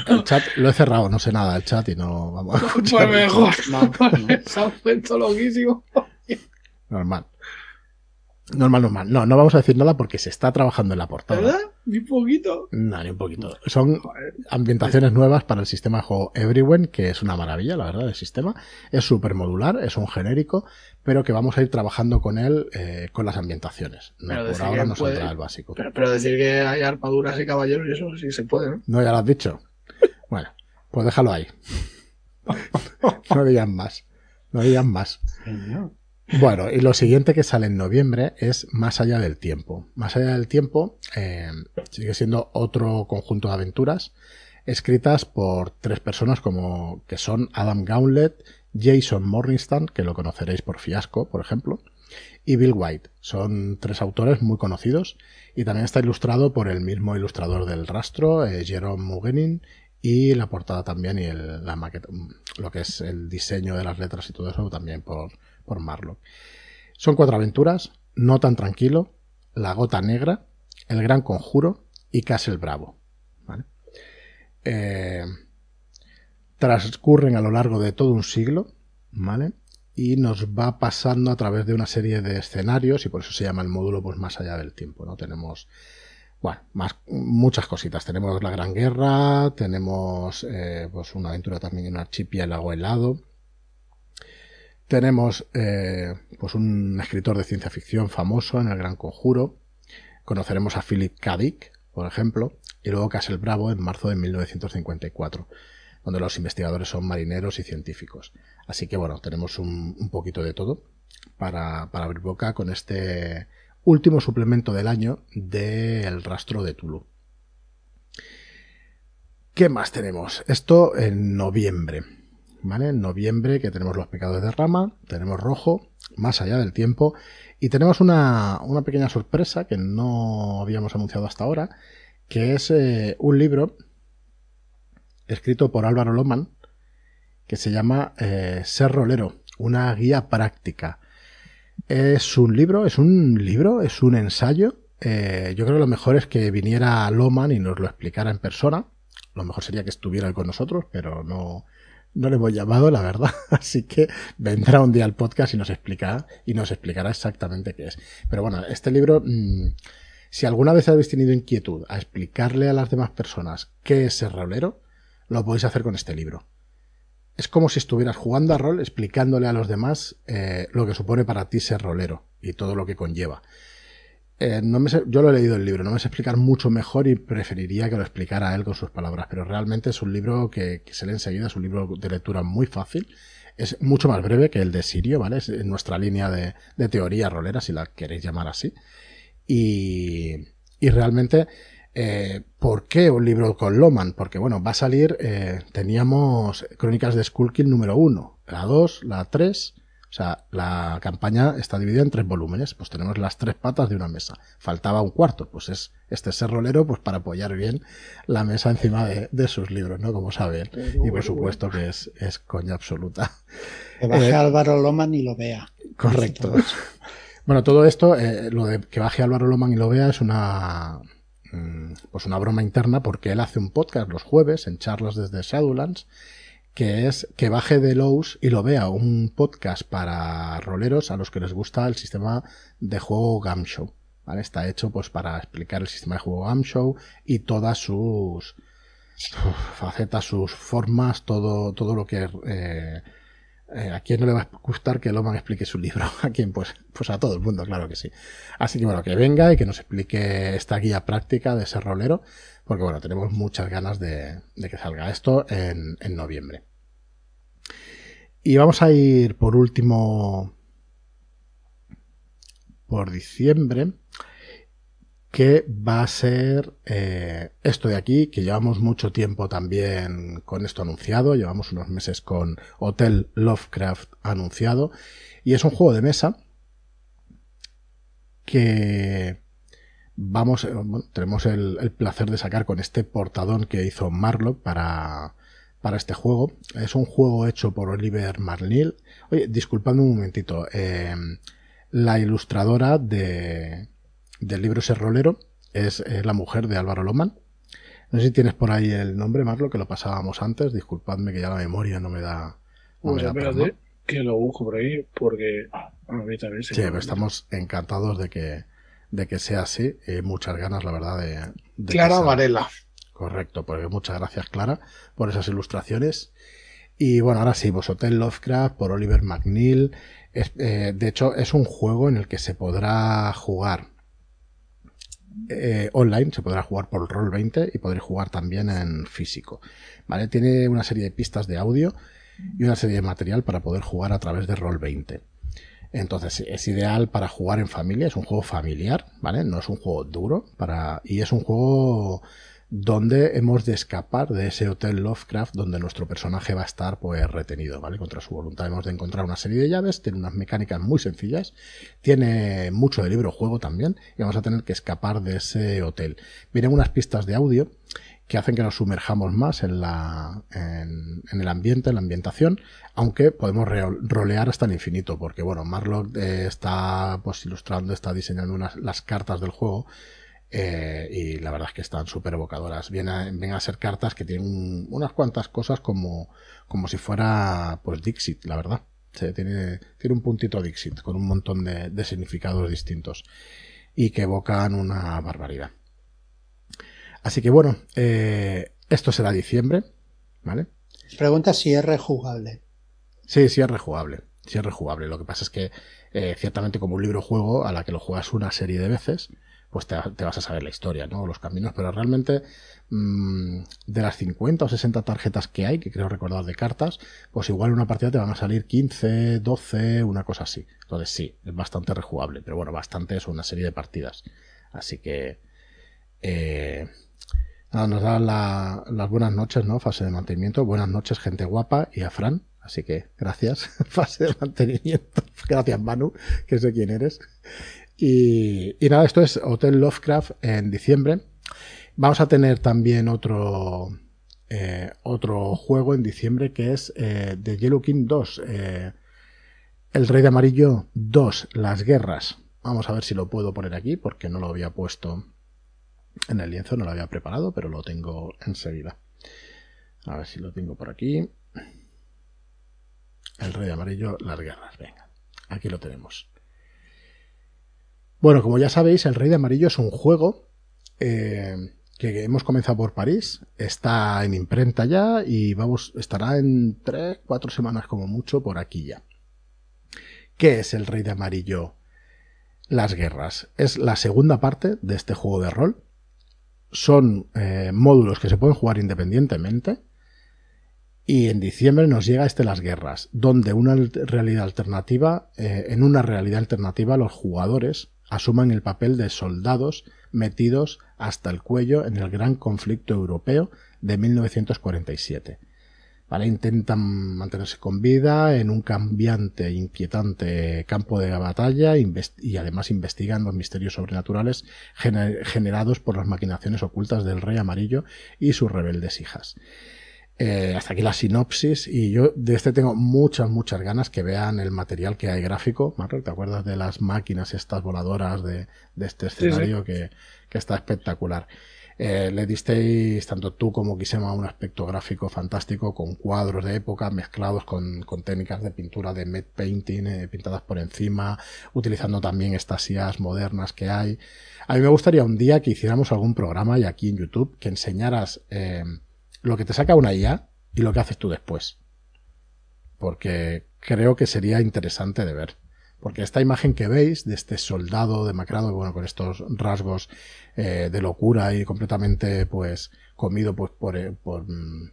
El chat lo he cerrado, no sé nada del chat y no vamos a *laughs* Pues escuchar. mejor. No, no. Se ha vuelto loquísimo. Normal. Normal, normal. No, no vamos a decir nada porque se está trabajando en la portada. ¿Verdad? Ni poquito. No, ni un poquito. Son ambientaciones nuevas para el sistema de juego Everywhere, que es una maravilla, la verdad, el sistema. Es súper modular, es un genérico, pero que vamos a ir trabajando con él, eh, con las ambientaciones. No, Pero por decir ahora que no puede- saldrá el básico. Pero, pero decir que hay armaduras y caballeros y eso sí se puede, ¿no? No, ya lo has dicho. Bueno, pues déjalo ahí. *laughs* No digan más. No digan más. Señor. Bueno, y lo siguiente que sale en noviembre es Más allá del tiempo. Más allá del tiempo eh, sigue siendo otro conjunto de aventuras escritas por tres personas como que son Adam Gauntlet, Jason Morningstar, que lo conoceréis por Fiasco, por ejemplo, y Bill White. Son tres autores muy conocidos y también está ilustrado por el mismo ilustrador del rastro, eh, Jerome Mugenin, y la portada también y el- la maqueta, lo que es el diseño de las letras y todo eso también por, por. Son cuatro aventuras, No tan tranquilo, La gota negra, El gran conjuro y Castle Bravo. Eh, transcurren a lo largo de todo un siglo, ¿vale? Y nos va pasando a través de una serie de escenarios y por eso se llama el módulo pues más allá del tiempo, ¿no? Tenemos bueno, más, muchas cositas. Tenemos la Gran Guerra, tenemos eh, pues una aventura también en un archipiélago helado. Tenemos eh, pues un escritor de ciencia ficción famoso en El Gran Conjuro. Conoceremos a Philip K. Dick, por ejemplo, y luego Castle Bravo en marzo de 1954, donde los investigadores son marineros y científicos. Así que bueno, tenemos un, poquito de todo para, para abrir boca con este último suplemento del año del rastro de Tulu. ¿Qué más tenemos? Esto en noviembre. En noviembre que tenemos los pecados de rama, tenemos rojo, más allá del tiempo, y tenemos una, una pequeña sorpresa que no habíamos anunciado hasta ahora, que es eh, un libro escrito por Álvaro Loman, que se llama eh, Ser Rolero, una guía práctica. Es un libro, es un libro, es un ensayo. Eh, yo creo que lo mejor es que viniera Loman y nos lo explicara en persona. Lo mejor sería que estuviera con nosotros, pero no, no le hemos llamado, la verdad. *laughs* Así que vendrá un día al podcast y nos explicará, y nos explicará exactamente qué es. Pero bueno, este libro, mmm, si alguna vez habéis tenido inquietud a explicarle a las demás personas qué es ser rolero, lo podéis hacer con este libro es como si estuvieras jugando a rol explicándole a los demás eh, lo que supone para ti ser rolero y todo lo que conlleva. Eh, no me sé, yo lo he leído el libro, no me sé explicar mucho mejor y preferiría que lo explicara él con sus palabras, pero realmente es un libro que, que se lee enseguida, es un libro de lectura muy fácil, es mucho más breve que el de Sirio, ¿vale? Es nuestra línea de, de teoría rolera, si la queréis llamar así. Y, y realmente eh, ¿Por qué un libro con Loman? Porque, bueno, va a salir, eh, teníamos Crónicas de Skullkill número 1, la 2, la 3, o sea, la campaña está dividida en tres volúmenes, pues tenemos las tres patas de una mesa. Faltaba un cuarto, pues es este ser rolero, pues para apoyar bien la mesa encima de, de sus libros, ¿no? Como saben. Y por supuesto que es, es coña absoluta. Que baje Álvaro Loman y lo vea. Correcto. Bueno, todo esto, eh, lo de que baje Álvaro Loman y lo vea es una, pues una broma interna porque él hace un podcast los jueves en charlas desde Shadowlands que es que baje de Lowe's y lo vea un podcast para roleros a los que les gusta el sistema de juego Gamshow. ¿vale? Está hecho pues para explicar el sistema de juego Gamshow y todas sus uf, facetas, sus formas, todo, todo lo que eh, Eh, ¿A quién no le va a gustar que Loman explique su libro? *laughs* ¿A quién? Pues, pues a todo el mundo, claro que sí. Así que bueno, que venga y que nos explique esta guía práctica de ese rolero, porque bueno, tenemos muchas ganas de, que salga esto en, en noviembre. Y vamos a ir por último por diciembre que va a ser eh, esto de aquí, que llevamos mucho tiempo también con esto anunciado, llevamos unos meses con Hotel Lovecraft anunciado, y es un juego de mesa que vamos, eh, tenemos el, placer de sacar con este portadón que hizo Marlock para, para este juego. Es un juego hecho por Oliver Marnil. Oye, disculpadme un momentito. Eh, la ilustradora de, del libro Serrolero es, la mujer de Álvaro Loman. No sé si tienes por ahí el nombre, Marlo, que lo pasábamos antes. Disculpadme que ya la memoria no me da. pues espérate, que lo busco por ahí, porque Sí, pero estamos encantados de que, de que sea así. Y muchas ganas, la verdad, de. Clara Varela. Correcto, porque muchas gracias, Clara, por esas ilustraciones. Y bueno, ahora sí, Hotel Lovecraft por Oliver McNeil. Eh, de hecho, es un juego en el que se podrá jugar eh, online, se podrá jugar por Roll 20 y podré jugar también en físico. ¿Vale? Tiene una serie de pistas de audio y una serie de material para poder jugar a través de Roll 20. Entonces es ideal para jugar en familia, es un juego familiar, ¿vale? No es un juego duro para y es un juego donde hemos de escapar de ese hotel Lovecraft donde nuestro personaje va a estar pues retenido, ¿vale? Contra su voluntad hemos de encontrar una serie de llaves, tiene unas mecánicas muy sencillas, tiene mucho de libro juego también y vamos a tener que escapar de ese hotel. Vienen unas pistas de audio que hacen que nos sumerjamos más en, la, en, el ambiente, en la ambientación, aunque podemos rolear hasta el infinito, porque bueno, Marlock eh, está pues ilustrando, está diseñando unas, las cartas del juego eh, y la verdad es que están súper evocadoras. Vienen a, ser cartas que tienen unas cuantas cosas como, como si fuera pues Dixit, la verdad. tiene, tiene un puntito Dixit con un montón de, significados distintos y que evocan una barbaridad. Así que bueno, eh, esto será diciembre, ¿vale? Pregunta si es rejugable. Sí, sí es rejugable. Sí es rejugable. Lo que pasa es que eh, ciertamente como un libro juego a la que lo juegas una serie de veces, pues te, vas a saber la historia, ¿no? Los caminos, pero realmente mm, de las 50 o 60 tarjetas que hay, que creo recordar de cartas, pues igual en una partida te van a salir 15, 12, una cosa así. Entonces sí, es bastante rejugable, pero bueno, bastante es una serie de partidas. Así que... Eh, nada, nos dan las buenas noches, ¿no? Fase de mantenimiento. Buenas noches, gente guapa, y a Fran. Así que gracias, *laughs* fase de mantenimiento. Gracias, Manu, que sé quién eres. Y, nada, esto es Hotel Lovecraft en diciembre. Vamos a tener también otro, eh, otro juego en diciembre que es eh, The Yellow King 2. Eh, el Rey de Amarillo 2, Las Guerras. Vamos a ver si lo puedo poner aquí porque no lo había puesto en el lienzo, no lo había preparado, pero lo tengo enseguida. A ver si lo tengo por aquí. El Rey de Amarillo, Las Guerras. Venga, aquí lo tenemos. Bueno, como ya sabéis, El Rey de Amarillo es un juego eh, que hemos comenzado por París, está en imprenta ya y vamos, estará en tres, cuatro semanas como mucho por aquí ya. ¿Qué es El Rey de Amarillo? Las guerras. Es la segunda parte de este juego de rol. Son eh, módulos que se pueden jugar independientemente. Y en diciembre nos llega este Las Guerras, donde una realidad alternativa, eh, en una realidad alternativa los jugadores asuman el papel de soldados metidos hasta el cuello en el gran conflicto europeo de 1947. ¿Vale? Intentan mantenerse con vida en un cambiante e inquietante campo de batalla y además investigan los misterios sobrenaturales generados por las maquinaciones ocultas del rey amarillo y sus rebeldes hijas. Eh, hasta aquí la sinopsis y yo de este tengo muchas, muchas ganas que vean el material que hay gráfico. Marco, ¿te acuerdas de las máquinas estas voladoras de, este escenario Que, está espectacular? Eh, le disteis, tanto tú como Kisema, un aspecto gráfico fantástico con cuadros de época mezclados con, técnicas de pintura de matte painting eh, pintadas por encima, utilizando también estas IAs modernas que hay. A mí me gustaría un día que hiciéramos algún programa y aquí en YouTube que enseñaras lo que te saca una IA y lo que haces tú después. porque creo que sería interesante de ver. Porque esta imagen que veis de este soldado demacrado, bueno, con estos rasgos eh, de locura y completamente, pues, comido pues, por, eh, por, mm,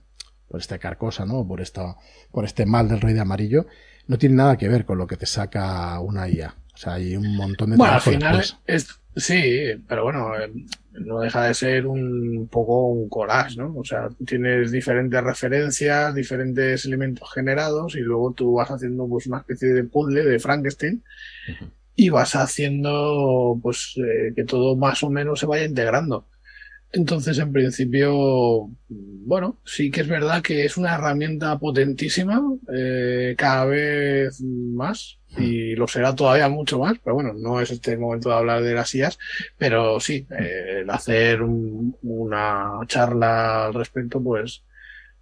por esta carcosa, ¿no? Por, esta, por este mal del rey de amarillo, no tiene nada que ver con lo que te saca una IA. O sea, hay un montón de Bueno, al final es, sí, pero bueno, eh, no deja de ser un poco un collage, ¿no? O sea, tienes diferentes referencias, diferentes elementos generados y luego tú vas haciendo pues una especie de puzzle de Frankenstein y vas haciendo pues eh, que todo más o menos se vaya integrando. Entonces, en principio, bueno, sí que es verdad que es una herramienta potentísima, eh, cada vez más, y lo será todavía mucho más, pero bueno, no es este momento de hablar de las IAS, pero sí, eh, el hacer una charla al respecto, pues,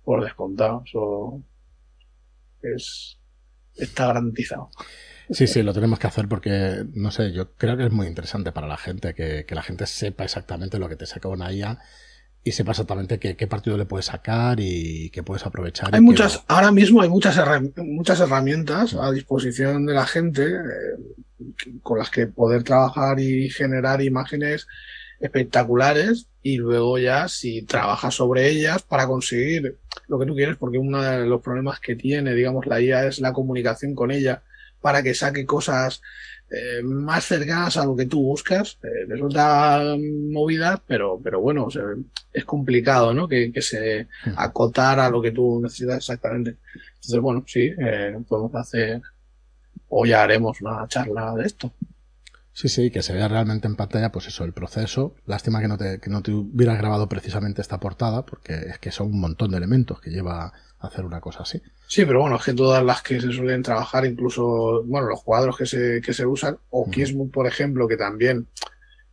por descontado, eso es, está garantizado. Sí, sí, lo tenemos que hacer porque, no sé, yo creo que es muy interesante para la gente que, la gente sepa exactamente lo que te saca una IA y sepa exactamente qué, partido le puedes sacar y qué puedes aprovechar. Hay muchas, ahora mismo hay muchas, muchas herramientas a disposición de la gente eh, con las que poder trabajar y generar imágenes espectaculares y luego ya si trabajas sobre ellas para conseguir lo que tú quieres, porque uno de los problemas que tiene, digamos, la IA es la comunicación con ella para que saque cosas eh, más cercanas a lo que tú buscas. Eh, resulta movida, pero, pero bueno, es complicado, ¿no? Que, se hmm. acotara a lo que tú necesitas exactamente. Entonces, bueno, sí, eh, podemos hacer, o ya haremos una charla de esto. Sí, sí, que se vea realmente en pantalla, pues eso, el proceso. Lástima que no te, que no te hubieras grabado precisamente esta portada, porque es que son un montón de elementos que lleva hacer una cosa así. Sí, pero bueno, es que todas las que se suelen trabajar, incluso, bueno, los cuadros que se, que se usan, o uh por ejemplo, que también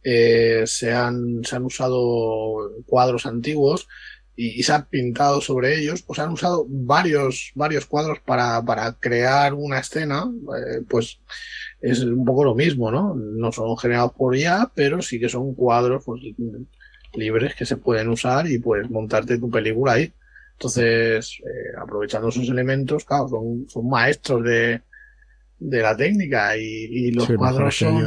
eh, se, han, se han usado cuadros antiguos y, se han pintado sobre ellos, o se han usado varios, varios cuadros para, para crear una escena, eh, pues es un poco lo mismo, ¿no? No son generados por IA, pero sí que son cuadros pues, libres que se pueden usar y puedes montarte tu película ahí. Entonces, eh, aprovechando esos elementos, claro, son, maestros de, la técnica y, los cuadros son...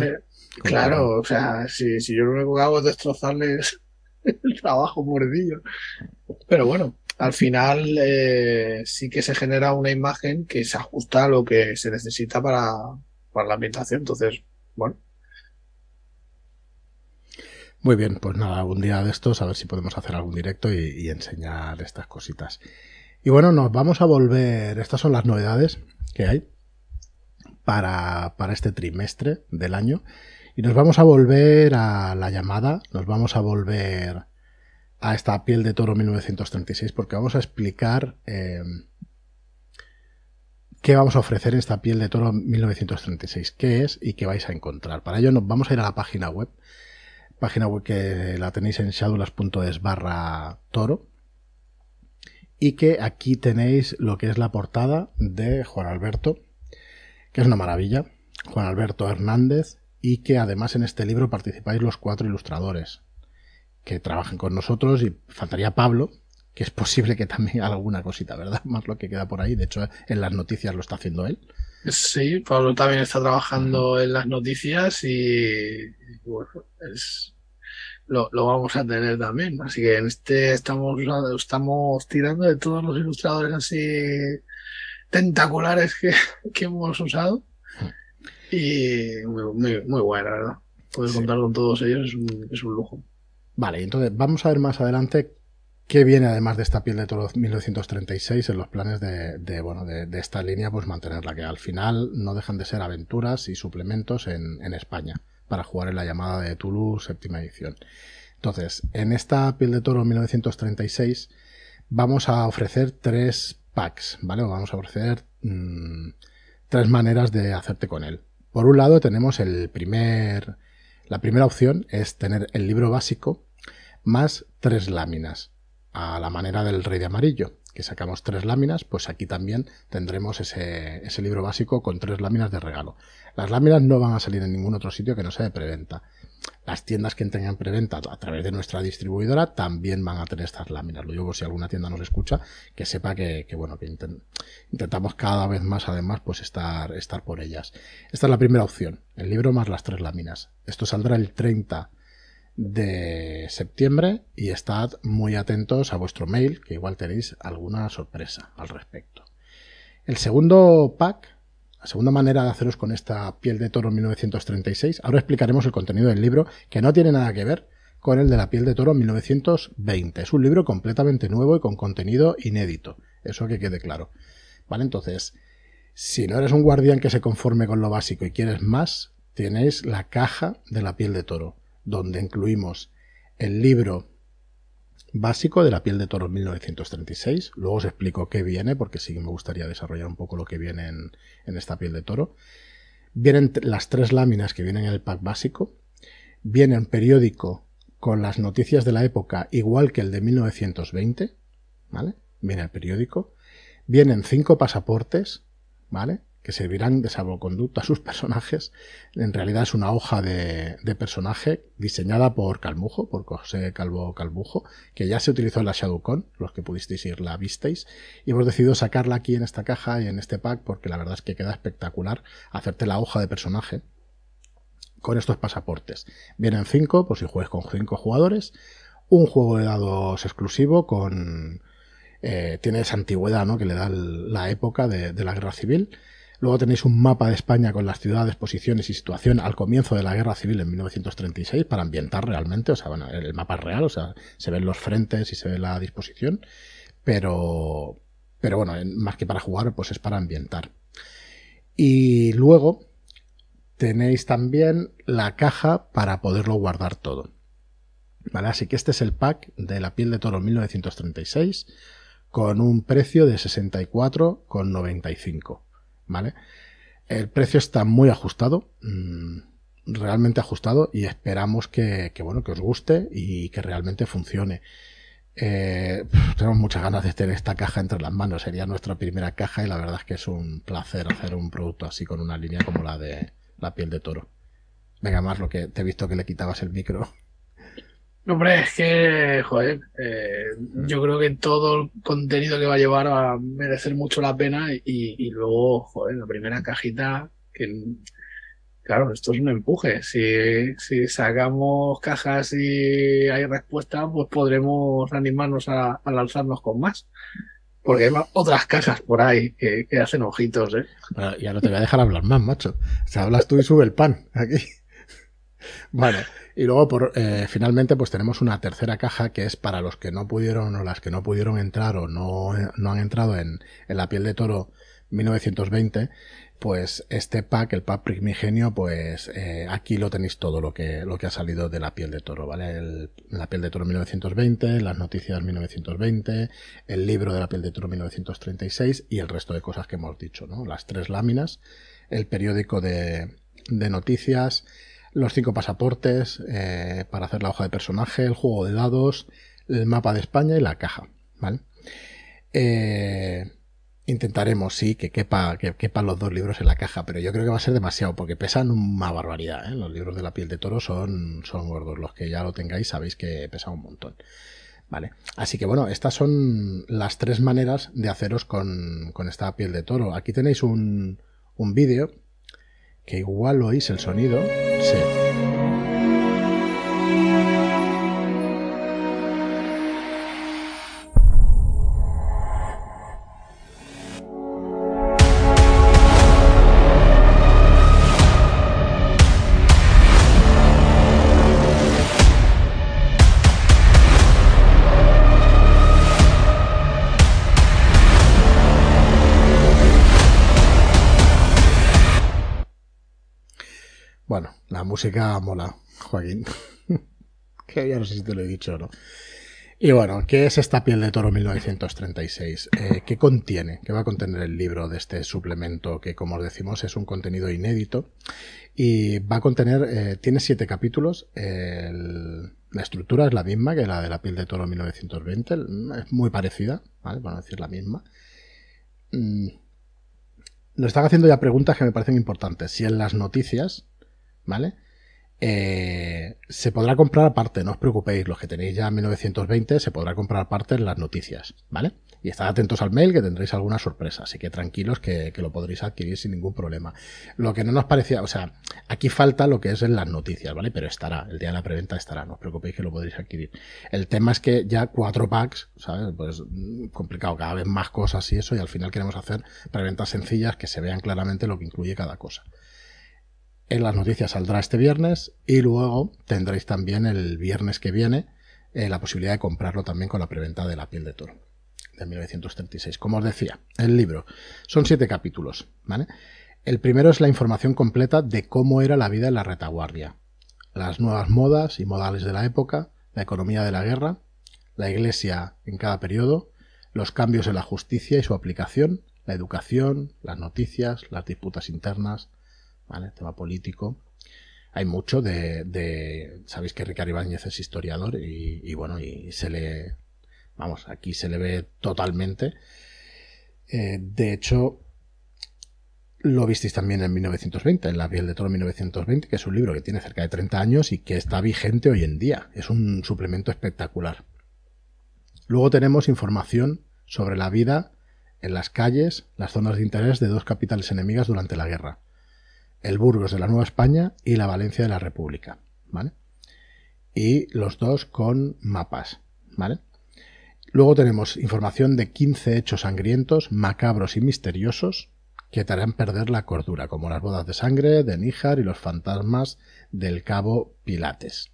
claro, o sea, si, si yo lo único que hago es destrozarles *laughs* el trabajo mordillo. Pero bueno, al final eh, sí que se genera una imagen que se ajusta a lo que se necesita para, para la ambientación. Entonces, bueno, muy bien, pues nada, algún día de estos a ver si podemos hacer algún directo y, enseñar estas cositas. Y bueno, nos vamos a volver, estas son las novedades que hay para, para este trimestre del año. Y nos vamos a volver a la llamada, nos vamos a volver a esta piel de toro 1936 porque vamos a explicar eh, qué vamos a ofrecer esta piel de toro 1936, qué es y qué vais a encontrar. Para ello nos vamos a ir a la página web página web que la tenéis en shadulas.es barra toro y que aquí tenéis lo que es la portada de Juan Alberto, que es una maravilla, Juan Alberto Hernández, y que además en este libro participáis los cuatro ilustradores que trabajan con nosotros y faltaría Pablo, que es posible que también haga alguna cosita, ¿verdad? *laughs* Más lo que queda por ahí, de hecho en las noticias lo está haciendo él. Sí, Pablo también está trabajando en las noticias y, bueno, es, lo, vamos a tener también. Así que en este estamos, estamos tirando de todos los ilustradores así tentaculares que, *laughs* hemos usado. Y muy, muy, buena, la verdad. Poder contar con todos ellos es un, es un lujo. Vale, entonces vamos a ver más adelante qué viene además de esta piel de toro 1936 en los planes de, bueno, de, esta línea, pues mantenerla, que al final no dejan de ser aventuras y suplementos en, España para jugar en la llamada de Toulouse séptima edición. Entonces, en esta piel de toro 1936 vamos a ofrecer tres packs, ¿vale? Vamos a ofrecer mm, tres maneras de hacerte con él. Por un lado tenemos el primer, la primera opción es tener el libro básico más tres láminas, a la manera del rey de amarillo, que sacamos tres láminas, pues aquí también tendremos ese, ese libro básico con tres láminas de regalo. Las láminas no van a salir en ningún otro sitio que no sea de preventa. las tiendas que tengan preventa a través de nuestra distribuidora también van a tener estas láminas. Lo digo por si alguna tienda nos escucha, que sepa que, bueno, que intentamos cada vez más, además, pues estar, estar por ellas. Esta es la primera opción, el libro más las tres láminas. Esto saldrá el 30 de septiembre y estad muy atentos a vuestro mail, que igual tenéis alguna sorpresa al respecto. El segundo pack la segunda manera de haceros con esta piel de toro 1936, ahora explicaremos el contenido del libro, que no tiene nada que ver con el de la piel de toro 1920. Es un libro completamente nuevo y con contenido inédito. Eso que quede claro. Vale, entonces, si no eres un guardián que se conforme con lo básico y quieres más, tenéis la caja de la piel de toro, donde incluimos el libro básico de la piel de toro 1936. Luego os explico qué viene, porque sí me gustaría desarrollar un poco lo que viene en, esta piel de toro. Vienen las tres láminas que vienen en el pack básico. Viene un periódico con las noticias de la época, igual que el de 1920. ¿Vale? Viene el periódico. Vienen cinco pasaportes, ¿vale? Que servirán de salvoconducto a sus personajes. En realidad es una hoja de, personaje diseñada por Calmujo, por José Calvo Calmujo, que ya se utilizó en la ShadowCon, los que pudisteis ir la visteis, y hemos decidido sacarla aquí en esta caja y en este pack porque la verdad es que queda espectacular hacerte la hoja de personaje con estos pasaportes. Vienen cinco, por si juegues con cinco jugadores, un juego de dados exclusivo con... Eh, tiene esa antigüedad ¿no? que le da la época de la guerra civil Luego tenéis un mapa de España con las ciudades, posiciones y situación al comienzo de la Guerra Civil en 1936 para ambientar realmente, o sea, bueno, el mapa es real, o sea, se ven los frentes y se ve la disposición, pero, pero bueno, más que para jugar, pues es para ambientar. Y luego tenéis también la caja para poderlo guardar todo. ¿Vale? Así que este es el pack de la piel de toro 1936 con un precio de 64,95. ¿Vale? El precio está muy ajustado, mm, realmente ajustado, y esperamos que, bueno, que os guste y que realmente funcione. Eh, tenemos muchas ganas de tener esta caja entre las manos. Sería nuestra primera caja y la verdad es que es un placer hacer un producto así con una línea como la de la piel de toro. Venga, más lo que te he visto que le quitabas el micro. Hombre, es que, joder, eh, yo creo que todo el contenido que va a llevar va a merecer mucho la pena y, luego, joder, la primera cajita, que claro, esto es un empuje. Si, si sacamos cajas y hay respuesta, pues podremos animarnos a, lanzarnos con más. Porque hay otras cajas por ahí que, hacen ojitos, ¿eh? ya no te voy a dejar hablar más, macho. O sea, hablas tú y sube el pan aquí. *laughs* Vale. Y luego, por, eh, finalmente, pues tenemos una tercera caja que es para los que no pudieron o las que no pudieron entrar o no, no han entrado en, en la piel de toro 1920, pues este pack, el pack primigenio, pues eh, aquí lo tenéis todo lo que, lo que ha salido de la piel de toro, ¿vale? la piel de toro 1920, las noticias 1920, el libro de la piel de toro 1936 y el resto de cosas que hemos dicho, ¿no? Las tres láminas, el periódico de, de noticias, los cinco pasaportes eh, para hacer la hoja de personaje, el juego de dados, el mapa de España y la caja. ¿vale? Eh, intentaremos, sí, que quepa, que quepan los dos libros en la caja, pero yo creo que va a ser demasiado porque pesan una barbaridad. ¿eh? Los libros de la piel de toro son, son gordos. Los que ya lo tengáis sabéis que pesan un montón. Vale. Así que bueno, estas son las tres maneras de haceros con, con esta piel de toro. Aquí tenéis un, un vídeo que igual oís el sonido. Música mola, Joaquín. *laughs* que ya no sé si te lo he dicho o no. Y bueno, ¿qué es esta piel de toro 1936? Eh, ¿Qué contiene? ¿Qué va a contener el libro de este suplemento que, como os decimos, es un contenido inédito? Y va a contener, eh, tiene siete capítulos. la estructura es la misma que la de la piel de toro 1920. Es muy parecida, ¿vale? Van a decir la misma. Mm, nos están haciendo ya preguntas que me parecen importantes. Si en las noticias, ¿vale? Eh, se podrá comprar aparte, no os preocupéis, los que tenéis ya 1920 se podrá comprar aparte en las noticias, ¿vale? Y estad atentos al mail que tendréis alguna sorpresa, así que tranquilos que, lo podréis adquirir sin ningún problema. Lo que no nos parecía, o sea, aquí falta lo que es en las noticias, ¿vale? Pero estará, el día de la preventa estará, no os preocupéis que lo podréis adquirir. El tema es que ya cuatro packs, ¿sabes? Pues mm, complicado, cada vez más cosas y eso, y al final queremos hacer preventas sencillas que se vean claramente lo que incluye cada cosa. En las noticias saldrá este viernes y luego tendréis también el viernes que viene eh, la posibilidad de comprarlo también con la preventa de la piel de toro de 1936. Como os decía, el libro son siete capítulos. El primero es la información completa de cómo era la vida en la retaguardia, las nuevas modas y modales de la época, la economía de la guerra, la iglesia en cada periodo, los cambios en la justicia y su aplicación, la educación, las noticias, las disputas internas, ¿vale? Tema político. Hay mucho de, sabéis que Ricardo Ibáñez es historiador y, bueno, y se le, vamos, aquí se le ve totalmente. Eh, de hecho, lo visteis también en 1920, en La piel de toro 1920, que es un libro que tiene cerca de 30 años y que está vigente hoy en día. Es un suplemento espectacular. Luego tenemos información sobre la vida en las calles, las zonas de interés de dos capitales enemigas durante la guerra el Burgos de la Nueva España y la Valencia de la República, ¿vale? Y los dos con mapas, ¿vale? Luego tenemos información de 15 hechos sangrientos, macabros y misteriosos que te harán perder la cordura, como las bodas de sangre de Níjar y los fantasmas del cabo Pilates.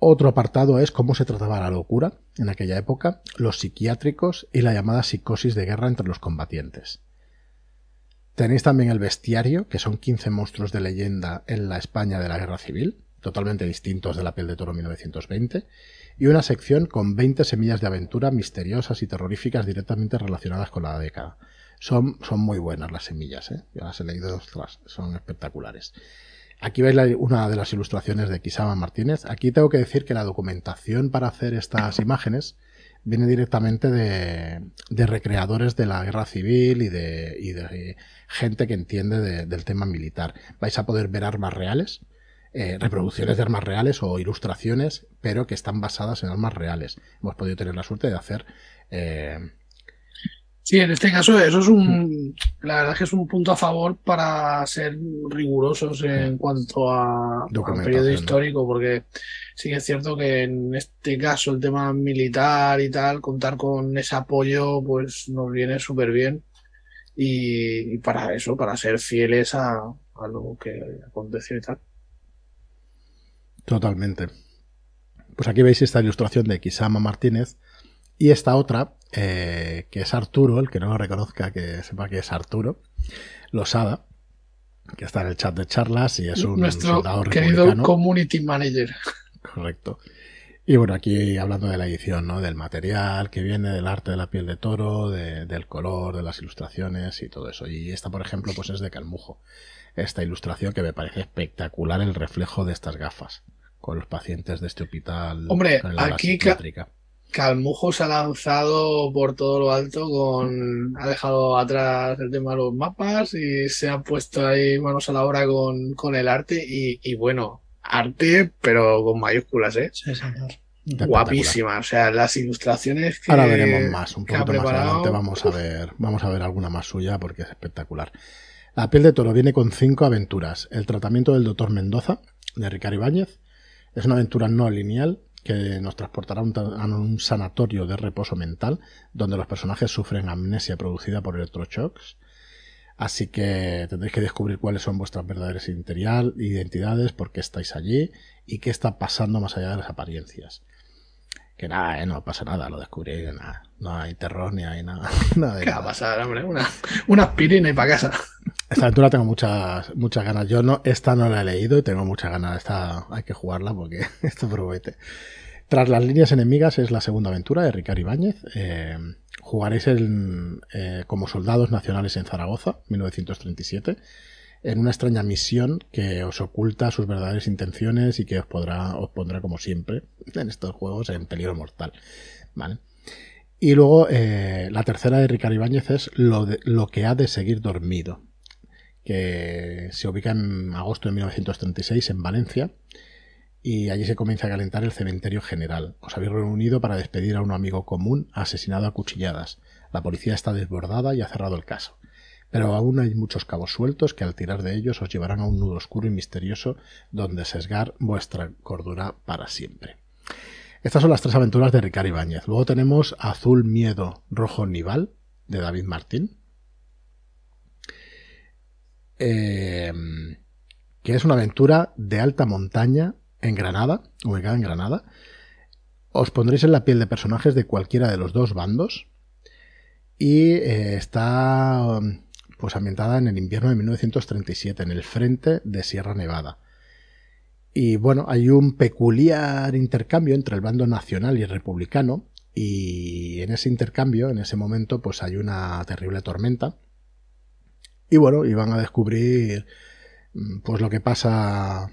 Otro apartado es cómo se trataba la locura en aquella época, los psiquiátricos y la llamada psicosis de guerra entre los combatientes. Tenéis también el bestiario, que son 15 monstruos de leyenda en la España de la Guerra Civil, totalmente distintos de la piel de toro 1920, y una sección con 20 semillas de aventura misteriosas y terroríficas directamente relacionadas con la década. Son, son muy buenas las semillas, ¿eh? yo las he leído, son espectaculares. Aquí veis una de las ilustraciones de Kisama Martínez. Aquí tengo que decir que la documentación para hacer estas imágenes viene directamente de, recreadores de la guerra civil y de, gente que entiende del tema militar. Vais a poder ver armas reales, eh, reproducciones de armas reales o ilustraciones, pero que están basadas en armas reales. Hemos podido tener la suerte de hacer eh, Sí, en este caso eso es un, la verdad es que es un punto a favor para ser rigurosos en cuanto a, periodo histórico, porque sí que es cierto que en este caso el tema militar y tal, contar con ese apoyo, pues nos viene súper bien. Y, para eso, para ser fieles a, a lo que aconteció y tal. Totalmente. Pues aquí veis esta ilustración de Kisama Martínez y esta otra eh, que es Arturo, el que no lo reconozca, que sepa que es Arturo Losada, que está en el chat de charlas y es un Nuestro querido community manager. Correcto. Y bueno, aquí hablando de la edición, ¿no? Del material que viene, del arte de la piel de toro, del color, de las ilustraciones y todo eso. Y esta, por ejemplo, pues es de Calmujo. Esta ilustración que me parece espectacular el reflejo de estas gafas con los pacientes de este hospital. Hombre, aquí, Calmujo se ha lanzado por todo lo alto con. Ha dejado atrás el tema de los mapas y se ha puesto ahí manos a la obra con, el arte. Y, bueno, arte, pero con mayúsculas, ¿eh? Sí, señor. Guapísima, o sea, las ilustraciones que. Ahora veremos más, un poquito más adelante vamos a ver, vamos a ver alguna más suya porque es espectacular. La piel de toro viene con cinco aventuras. El tratamiento del doctor Mendoza, de Ricardo Ibáñez. Es una aventura no lineal que nos transportará a un, sanatorio de reposo mental donde los personajes sufren amnesia producida por electroshocks. Así que tendréis que descubrir cuáles son vuestras verdaderas identidades, por qué estáis allí y qué está pasando más allá de las apariencias. Que nada, ¿eh? no pasa nada, lo descubrí, nada. No hay terror ni hay nada. *laughs* nada ¿Qué va a pasar, hombre? Una, una aspirina y para casa. Esta aventura tengo muchas, muchas ganas. Yo no, esta no la he leído y tengo muchas ganas. Esta hay que jugarla porque *laughs* esto promete. Tras las líneas enemigas es la segunda aventura de Ricardo Ibáñez. Eh, jugaréis eh, como soldados nacionales en Zaragoza, 1937, en una extraña misión que os oculta sus verdaderas intenciones y que os, podrá, os pondrá, como siempre, en estos juegos en peligro mortal. Y luego eh, la tercera de Ricardo Ibáñez es lo, lo que ha de seguir dormido que se ubica en agosto de 1936 en Valencia y allí se comienza a calentar el cementerio general. Os habéis reunido para despedir a un amigo común asesinado a cuchilladas. La policía está desbordada y ha cerrado el caso. Pero aún hay muchos cabos sueltos que al tirar de ellos os llevarán a un nudo oscuro y misterioso donde sesgar vuestra cordura para siempre. Estas son las tres aventuras de Ricardo Ibáñez. Luego tenemos Azul Miedo Rojo Nival de David Martín. Eh, que es una aventura de alta montaña en Granada, ubicada en Granada. Os pondréis en la piel de personajes de cualquiera de los dos bandos. Y eh, está pues ambientada en el invierno de 1937, en el frente de Sierra Nevada. Y bueno, hay un peculiar intercambio entre el bando nacional y republicano. Y en ese intercambio, en ese momento, pues hay una terrible tormenta. Y bueno, y van a descubrir mm, pues lo que pasa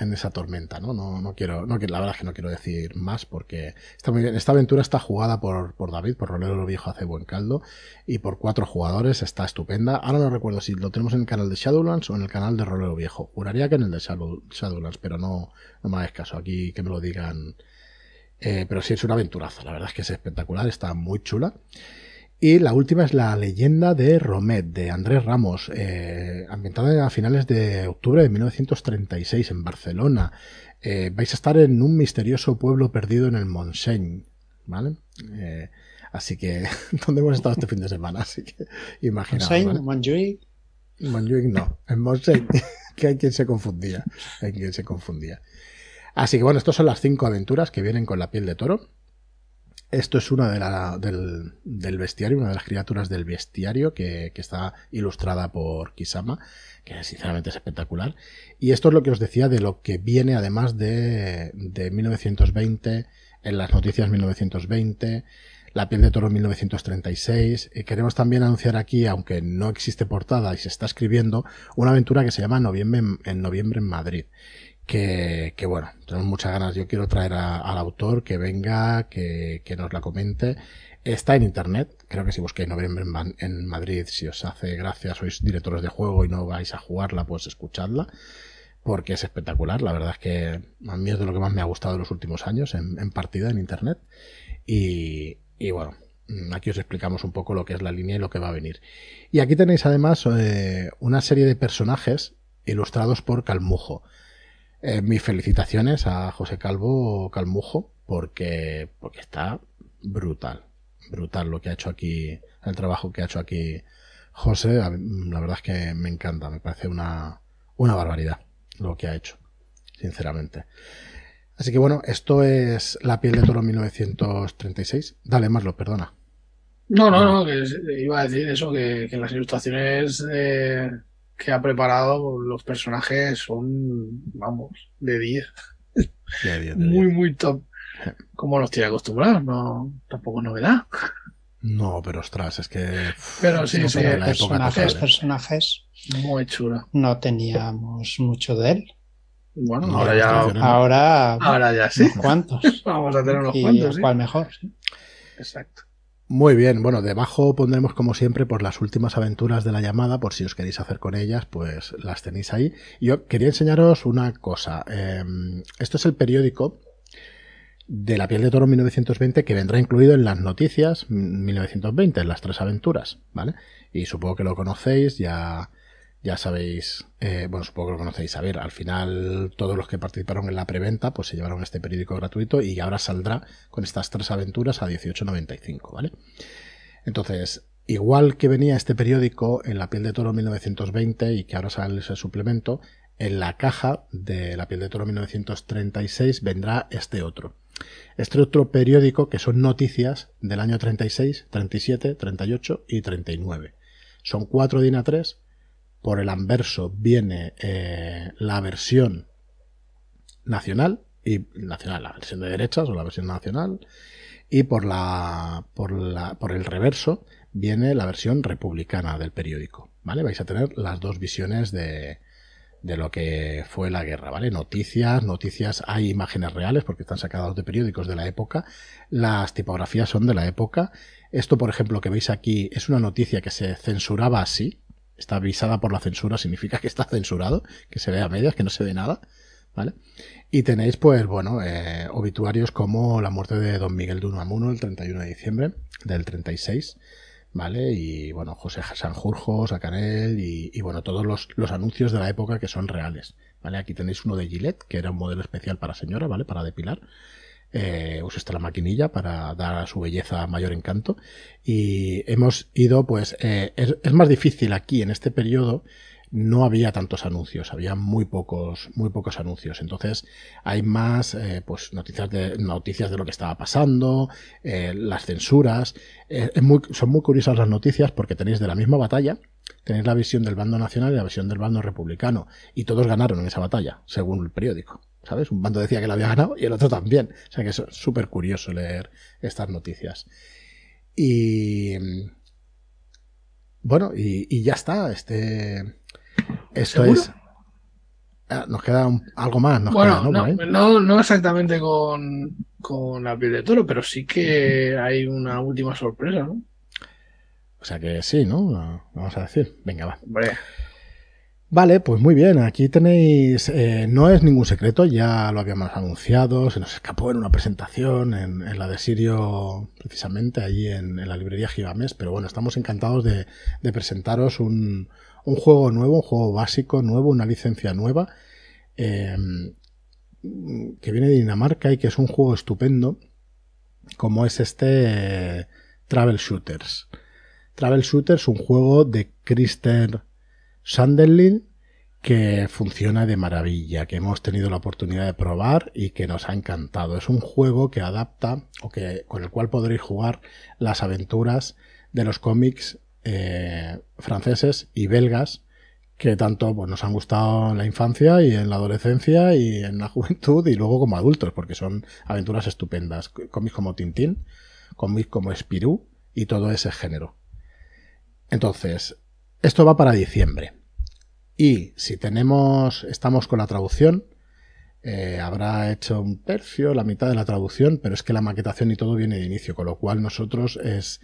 en esa tormenta, ¿no? No, no quiero, no, la verdad es que no quiero decir más porque está muy bien. Esta aventura está jugada por, por David, por Rolero Viejo hace buen caldo, y por cuatro jugadores, está estupenda. Ahora no recuerdo si lo tenemos en el canal de Shadowlands o en el canal de Rolero Viejo. Juraría que en el de Shadowlands, pero no, no me hagáis caso aquí que me lo digan. Eh, pero sí es una aventuraza, la verdad es que es espectacular, está muy chula. Y la última es la leyenda de Romet, de Andrés Ramos, eh, ambientada a finales de octubre de 1936 en Barcelona. Eh, vais a estar en un misterioso pueblo perdido en el Montseny, ¿vale? Eh, así que, *laughs* ¿dónde hemos estado este fin de semana? Así que, imaginaos. ¿vale? Montjuic. Montjuic no, en Montseny, *laughs* que hay quien se confundía, hay quien se confundía. Así que bueno, estas son las cinco aventuras que vienen con la piel de toro. Esto es una de la, del, del, bestiario, una de las criaturas del bestiario que, que, está ilustrada por Kisama, que sinceramente es espectacular. Y esto es lo que os decía de lo que viene además de, de 1920, en las noticias 1920, la piel de toro 1936. Y queremos también anunciar aquí, aunque no existe portada y se está escribiendo, una aventura que se llama Noviembre en Noviembre en Madrid que, bueno, tenemos muchas ganas. Yo quiero traer al autor que venga, que, que, nos la comente. Está en internet, creo que si busquéis noviembre en, Madrid, si os hace gracia, sois directores de juego y no vais a jugarla, pues escuchadla, porque es espectacular. La verdad es que a mí es de lo que más me ha gustado en los últimos años en, en partida en internet. Y, y bueno, aquí os explicamos un poco lo que es la línea y lo que va a venir. Y aquí tenéis además eh, una serie de personajes ilustrados por Calmujo. Eh, mis felicitaciones a José Calvo Calmujo porque, porque está brutal, brutal lo que ha hecho aquí, el trabajo que ha hecho aquí José. La verdad es que me encanta, me parece una, una barbaridad lo que ha hecho, sinceramente. Así que bueno, esto es La piel de toro 1936. Dale, Marlo, perdona. No, no, no, que iba a decir eso, que, las ilustraciones de, que ha preparado, los personajes son, vamos, de 10. muy, muy top. Como los tiene acostumbrados, no, tampoco es novedad. No, pero ostras, es que. Pero sí, sí, personajes, personajes. Muy chulo. No teníamos mucho de él. Bueno, ahora ya. Ahora, ahora ya sí. ¿Cuántos? *laughs* Vamos a tener unos cuantos. ¿Cuál mejor? Exacto. Muy bien, bueno, debajo pondremos como siempre por las últimas aventuras de la llamada, por si os queréis hacer con ellas, pues las tenéis ahí. Yo quería enseñaros una cosa. Em, esto es el periódico de la piel de toro 1920 que vendrá incluido en las noticias 1920, en las tres aventuras, ¿vale? Y supongo que lo conocéis, ya ya sabéis, eh, bueno, supongo que lo conocéis. A ver, al final todos los que participaron en la preventa pues se llevaron este periódico gratuito y ahora saldrá con estas tres aventuras a 18.95, ¿vale? Entonces, igual que venía este periódico en La piel de toro 1920 y que ahora sale ese suplemento, en la caja de La piel de toro 1936 vendrá este otro. Este otro periódico que son noticias del año 36, 37, 38 y 39. Son cuatro DIN A3 por el anverso viene eh, la versión nacional y nacional, la versión de derechas o la versión nacional y por la por la por el reverso viene la versión republicana del periódico, ¿vale? Vais a tener las dos visiones de de lo que fue la guerra, ¿vale? Noticias, noticias, hay imágenes reales porque están sacadas de periódicos de la época, las tipografías son de la época. Esto, por ejemplo, que veis aquí es una noticia que se censuraba así, está avisada por la censura, significa que está censurado, que se ve a medias, que no se ve nada, ¿vale? Y tenéis, pues, bueno, eh, obituarios como la muerte de Don Miguel de Unamuno el 31 de diciembre del 36, ¿vale? Y, bueno, José Sanjurjo, Sacanel y, bueno, todos los, los anuncios de la época que son reales, ¿vale? Aquí tenéis uno de Gillette, que era un modelo especial para señora, ¿vale? Para depilar eh, usa la maquinilla para dar a su belleza mayor encanto. Y hemos ido, pues, eh, es, más difícil aquí en este periodo. No había tantos anuncios, había muy pocos, muy pocos anuncios. Entonces hay más, eh, pues, noticias de, noticias de lo que estaba pasando, eh, las censuras. Es muy, son muy curiosas las noticias porque tenéis de la misma batalla, tenéis la visión del bando nacional y la visión del bando republicano. Y todos ganaron en esa batalla, según el periódico. ¿Sabes? Un bando decía que la había ganado y el otro también. O sea que es súper curioso leer estas noticias. Y. Bueno, y, ya está. Este. Esto es. Ah, nos queda algo más. bueno, ¿no? No, exactamente con, con la piel de toro, pero sí que hay una última sorpresa, ¿no? O sea que sí, ¿no? Vamos a decir. Venga, va. Vale, pues muy bien, aquí tenéis, eh, no es ningún secreto, ya lo habíamos anunciado, se nos escapó en una presentación en, la de Sirio, precisamente allí en, la librería Gigames, pero bueno, estamos encantados de, presentaros un, juego nuevo, un juego básico nuevo, una licencia nueva, em, que viene de Dinamarca y que es un juego estupendo, como es este Travel Shooters. Travel Shooters, un juego de Christer Sunderland que funciona de maravilla, que hemos tenido la oportunidad de probar y que nos ha encantado. Es un juego que adapta o que con el cual podréis jugar las aventuras de los cómics eh, franceses y belgas que tanto pues, nos han gustado en la infancia y en la adolescencia y en la *laughs* juventud y luego como adultos, porque son aventuras estupendas. Cómics como Tintín, cómics como Spirou y todo ese género. Entonces, esto va para diciembre. Y si tenemos, estamos con la traducción, eh, habrá hecho un tercio, la mitad de la traducción, pero es que la maquetación y todo viene de inicio, con lo cual nosotros es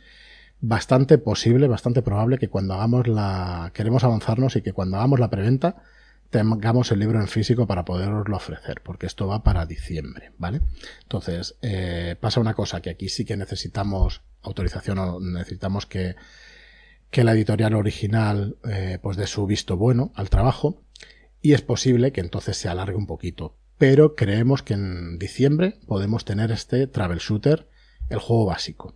bastante posible, bastante probable que cuando hagamos la, queremos avanzarnos y que cuando hagamos la preventa, tengamos el libro en físico para poderoslo ofrecer, porque esto va para diciembre, ¿vale? Entonces, eh, pasa una cosa, que aquí sí que necesitamos autorización o necesitamos que que la editorial original eh, pues dé su visto bueno al trabajo y es posible que entonces se alargue un poquito. Pero creemos que en diciembre podemos tener este Travel Shooter, el juego básico.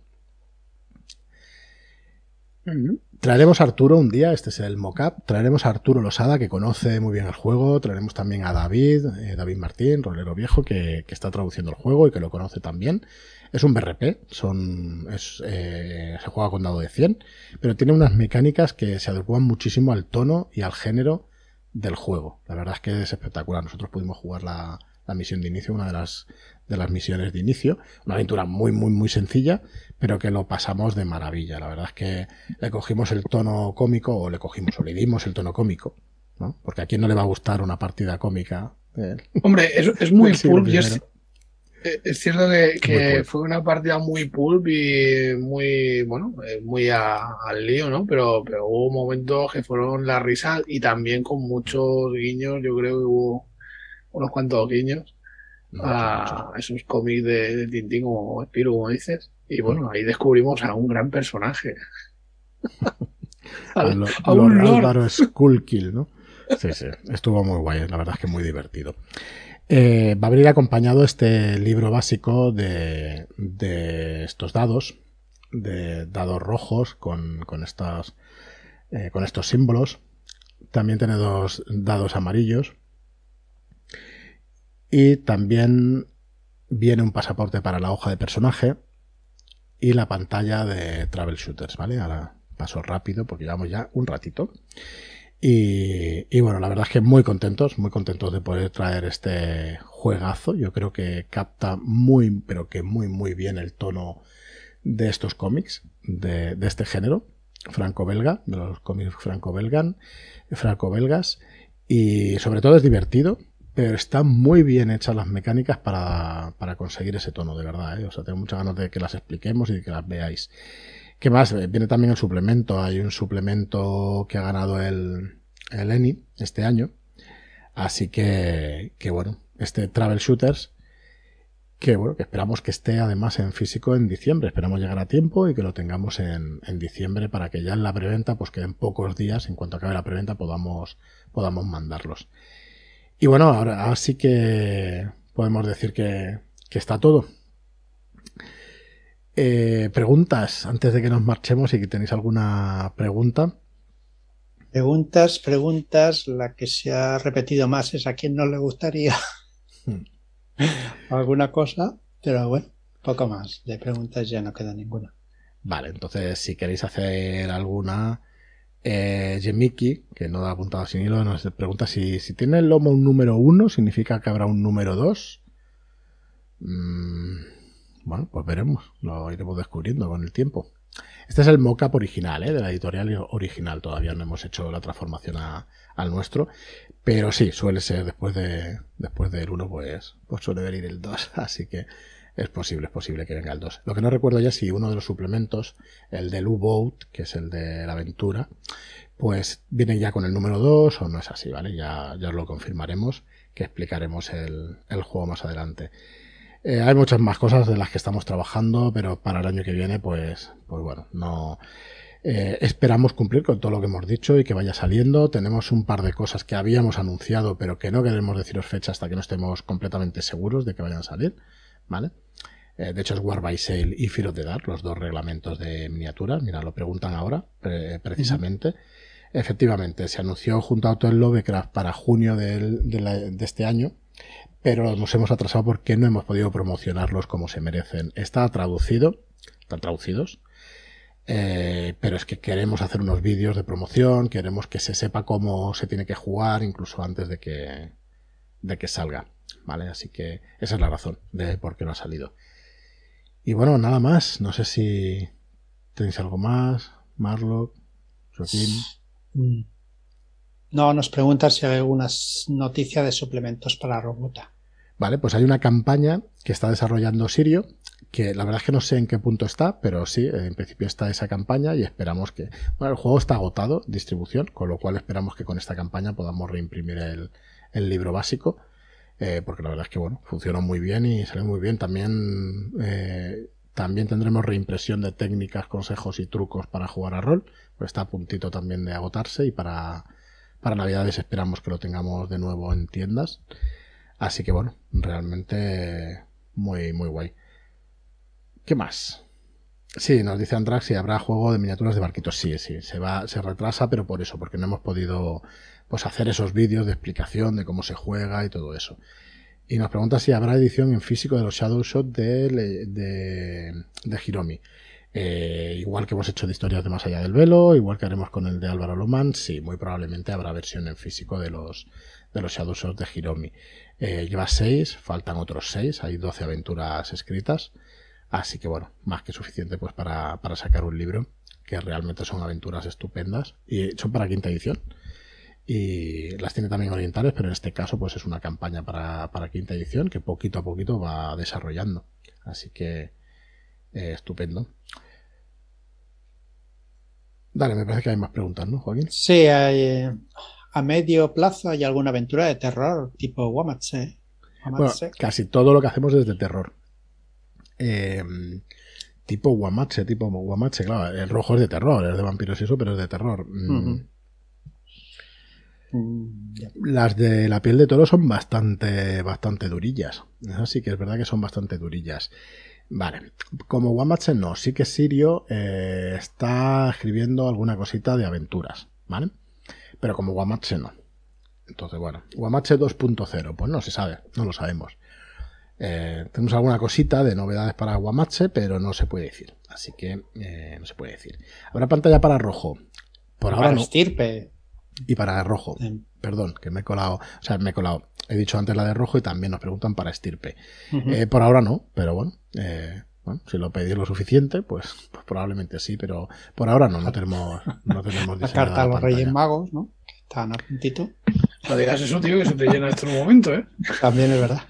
Traeremos a Arturo un día, este es el mockup, traeremos a Arturo Losada, que conoce muy bien el juego, traeremos también a David, eh, David Martín, rolero viejo, que, está traduciendo el juego y que lo conoce también. Es un BRP, son, eh, se juega con dado de 100, pero tiene unas mecánicas que se adecuan muchísimo al tono y al género del juego. La verdad es que es espectacular. Nosotros pudimos jugar la, la misión de inicio, una de las, de las misiones de inicio. Una aventura muy, muy, muy sencilla, pero que lo pasamos de maravilla. La verdad es que le cogimos el tono cómico, o le cogimos, o le dimos el tono cómico, ¿no? Porque a quién no le va a gustar una partida cómica. Hombre, es, es muy pulp eh, es cierto que, fue una partida muy pulp y muy, bueno, eh, muy al lío, ¿no? Pero, pero hubo momentos que fueron la risa y también con muchos guiños, yo creo que hubo unos cuantos guiños a esos cómics de, Tintín como Spiro, como dices. Y bueno, ahí descubrimos a un gran personaje. *laughs* a, un Álvaro Skullkill, ¿no? *laughs* Sí, sí, estuvo muy guay, la verdad es que muy divertido. Eh, va a venir acompañado este libro básico de, estos dados, de dados rojos con, con, estas, eh, con estos símbolos. También tiene dos dados amarillos. Y también viene un pasaporte para la hoja de personaje y la pantalla de Travel Shooters, ¿vale? Ahora paso rápido porque llevamos ya un ratito. Y, bueno, la verdad es que muy contentos, muy contentos de poder traer este juegazo. Yo creo que capta muy, pero que muy, muy bien el tono de estos cómics, de, este género, franco-belga, de los cómics franco-belgan, franco-belgas. Y sobre todo es divertido, pero están muy bien hechas las mecánicas para, conseguir ese tono, de verdad. ¿eh? O sea, tengo muchas ganas de que las expliquemos y de que las veáis. ¿Qué más? Eh, viene también el suplemento. Hay un suplemento que ha ganado el, el ENI este año. Así que, que bueno, este Travel Shooters, que bueno, que esperamos que esté además en físico en diciembre. Esperamos llegar a tiempo y que lo tengamos en, en diciembre para que ya en la preventa, pues que en pocos días, en cuanto acabe la preventa, podamos, podamos mandarlos. Y bueno, ahora sí que podemos decir que, que está todo. Eh, preguntas antes de que nos marchemos y que tenéis alguna pregunta. Preguntas, preguntas. La que se ha repetido más es a quién no le gustaría hmm. alguna cosa, pero bueno, poco más. De preguntas ya no queda ninguna. Vale, entonces si queréis hacer alguna, eh, que no ha apuntado sin hilo, nos pregunta si, si tiene el lomo un número uno, significa que habrá un número dos. Mm, bueno, pues veremos, lo iremos descubriendo con el tiempo. Este es el mockup original, ¿eh? de la editorial original. Todavía no hemos hecho la transformación al nuestro. Pero sí, suele ser después de después del 1, pues, pues suele venir el 2. *laughs* Así que es posible, es posible que venga el 2. Lo que no recuerdo ya si uno de los suplementos, el del U-Boat, que es el de la aventura, pues viene ya con el número 2 o no es así, ¿vale? Ya, ya os lo confirmaremos, que explicaremos el, el juego más adelante. Eh, hay muchas más cosas de las que estamos trabajando, pero para el año que viene, pues, pues bueno, no. Eh, esperamos cumplir con todo lo que hemos dicho y que vaya saliendo. Tenemos un par de cosas que habíamos anunciado, pero que no queremos deciros fecha hasta que no estemos completamente seguros de que vayan a salir. ¿Vale? Eh, de hecho, es War by Sale y Fear of the Dark, los dos reglamentos de miniaturas. Mira, lo preguntan ahora, precisamente. Efectivamente, se anunció junto a Hotel Lovecraft para junio de este año pero nos hemos atrasado porque no hemos podido promocionarlos como se merecen. Está traducido, están traducidos, eh, pero es que queremos hacer unos vídeos de promoción, queremos que se sepa cómo se tiene que jugar incluso antes de que, de que salga, ¿vale? Así que esa es la razón de por qué no ha salido. Y bueno, nada más, no sé si tenéis algo más, Marlock, Joaquín. Mm. No, nos pregunta si hay alguna noticia de suplementos para Robota. Vale, pues hay una campaña que está desarrollando Sirio, que la verdad es que no sé en qué punto está, pero sí, en principio está esa campaña y esperamos que... Bueno, el juego está agotado, distribución, con lo cual esperamos que con esta campaña podamos reimprimir el, libro básico, eh, porque la verdad es que, bueno, funcionó muy bien y salió muy bien. También, eh, también tendremos reimpresión de técnicas, consejos y trucos para jugar a rol, pues está a puntito también de agotarse y para, para Navidades esperamos que lo tengamos de nuevo en tiendas. Así que bueno, realmente muy, muy guay. ¿Qué más? Sí, nos dice Andrax si habrá juego de miniaturas de barquitos. Sí, sí, se va, se retrasa, pero por eso, porque no hemos podido pues hacer esos vídeos de explicación de cómo se juega y todo eso. Y nos pregunta si habrá edición en físico de los Shadow Shot de, de, de Hiromi. Eh, igual que hemos hecho de historias de Más Allá del Velo, igual que haremos con el de Álvaro Lomán, sí, muy probablemente habrá versión en físico de los, de los Shadow Shot de Hiromi. Eh, lleva 6, faltan otros 6, hay 12 aventuras escritas. Así que bueno, más que suficiente pues para, para sacar un libro, que realmente son aventuras estupendas y son para quinta edición. Y las tiene también orientales, pero en este caso pues es una campaña para, para quinta edición que poquito a poquito va desarrollando. Así que eh, estupendo. Dale, me parece que hay más preguntas, ¿no, Joaquín? Sí, hay, eh, a medio plazo hay alguna aventura de terror tipo Wamatse. casi todo lo que hacemos es de terror. Em, tipo Wamatse, tipo Wamatse, claro, el rojo es de terror, es de vampiros y eso, pero es de terror. Mm, Las de la piel de toro son bastante, bastante durillas. Así que es verdad que son bastante durillas. Vale, como Wamatse no, sí que Sirio eh, está escribiendo alguna cosita de aventuras, ¿vale? pero como Guamache no. Entonces, bueno, Guamache 2.0, pues no se sabe, no lo sabemos. Eh, tenemos alguna cosita de novedades para Guamache, pero no se puede decir. Así que eh, no se puede decir. Habrá pantalla para rojo. Por ahora no. estirpe. Y para rojo. Perdón, que me he colado. O sea, me he colado. He dicho antes la de rojo y también nos preguntan para estirpe. Eh, por ahora no, pero bueno. Bueno, si lo pedís lo suficiente, pues, pues, probablemente sí, pero por ahora no, no tenemos, no tenemos La carta a los Reyes Magos, ¿no? Están a puntito. No digas eso, tío, que se te llena esto en un momento, ¿eh? También es verdad.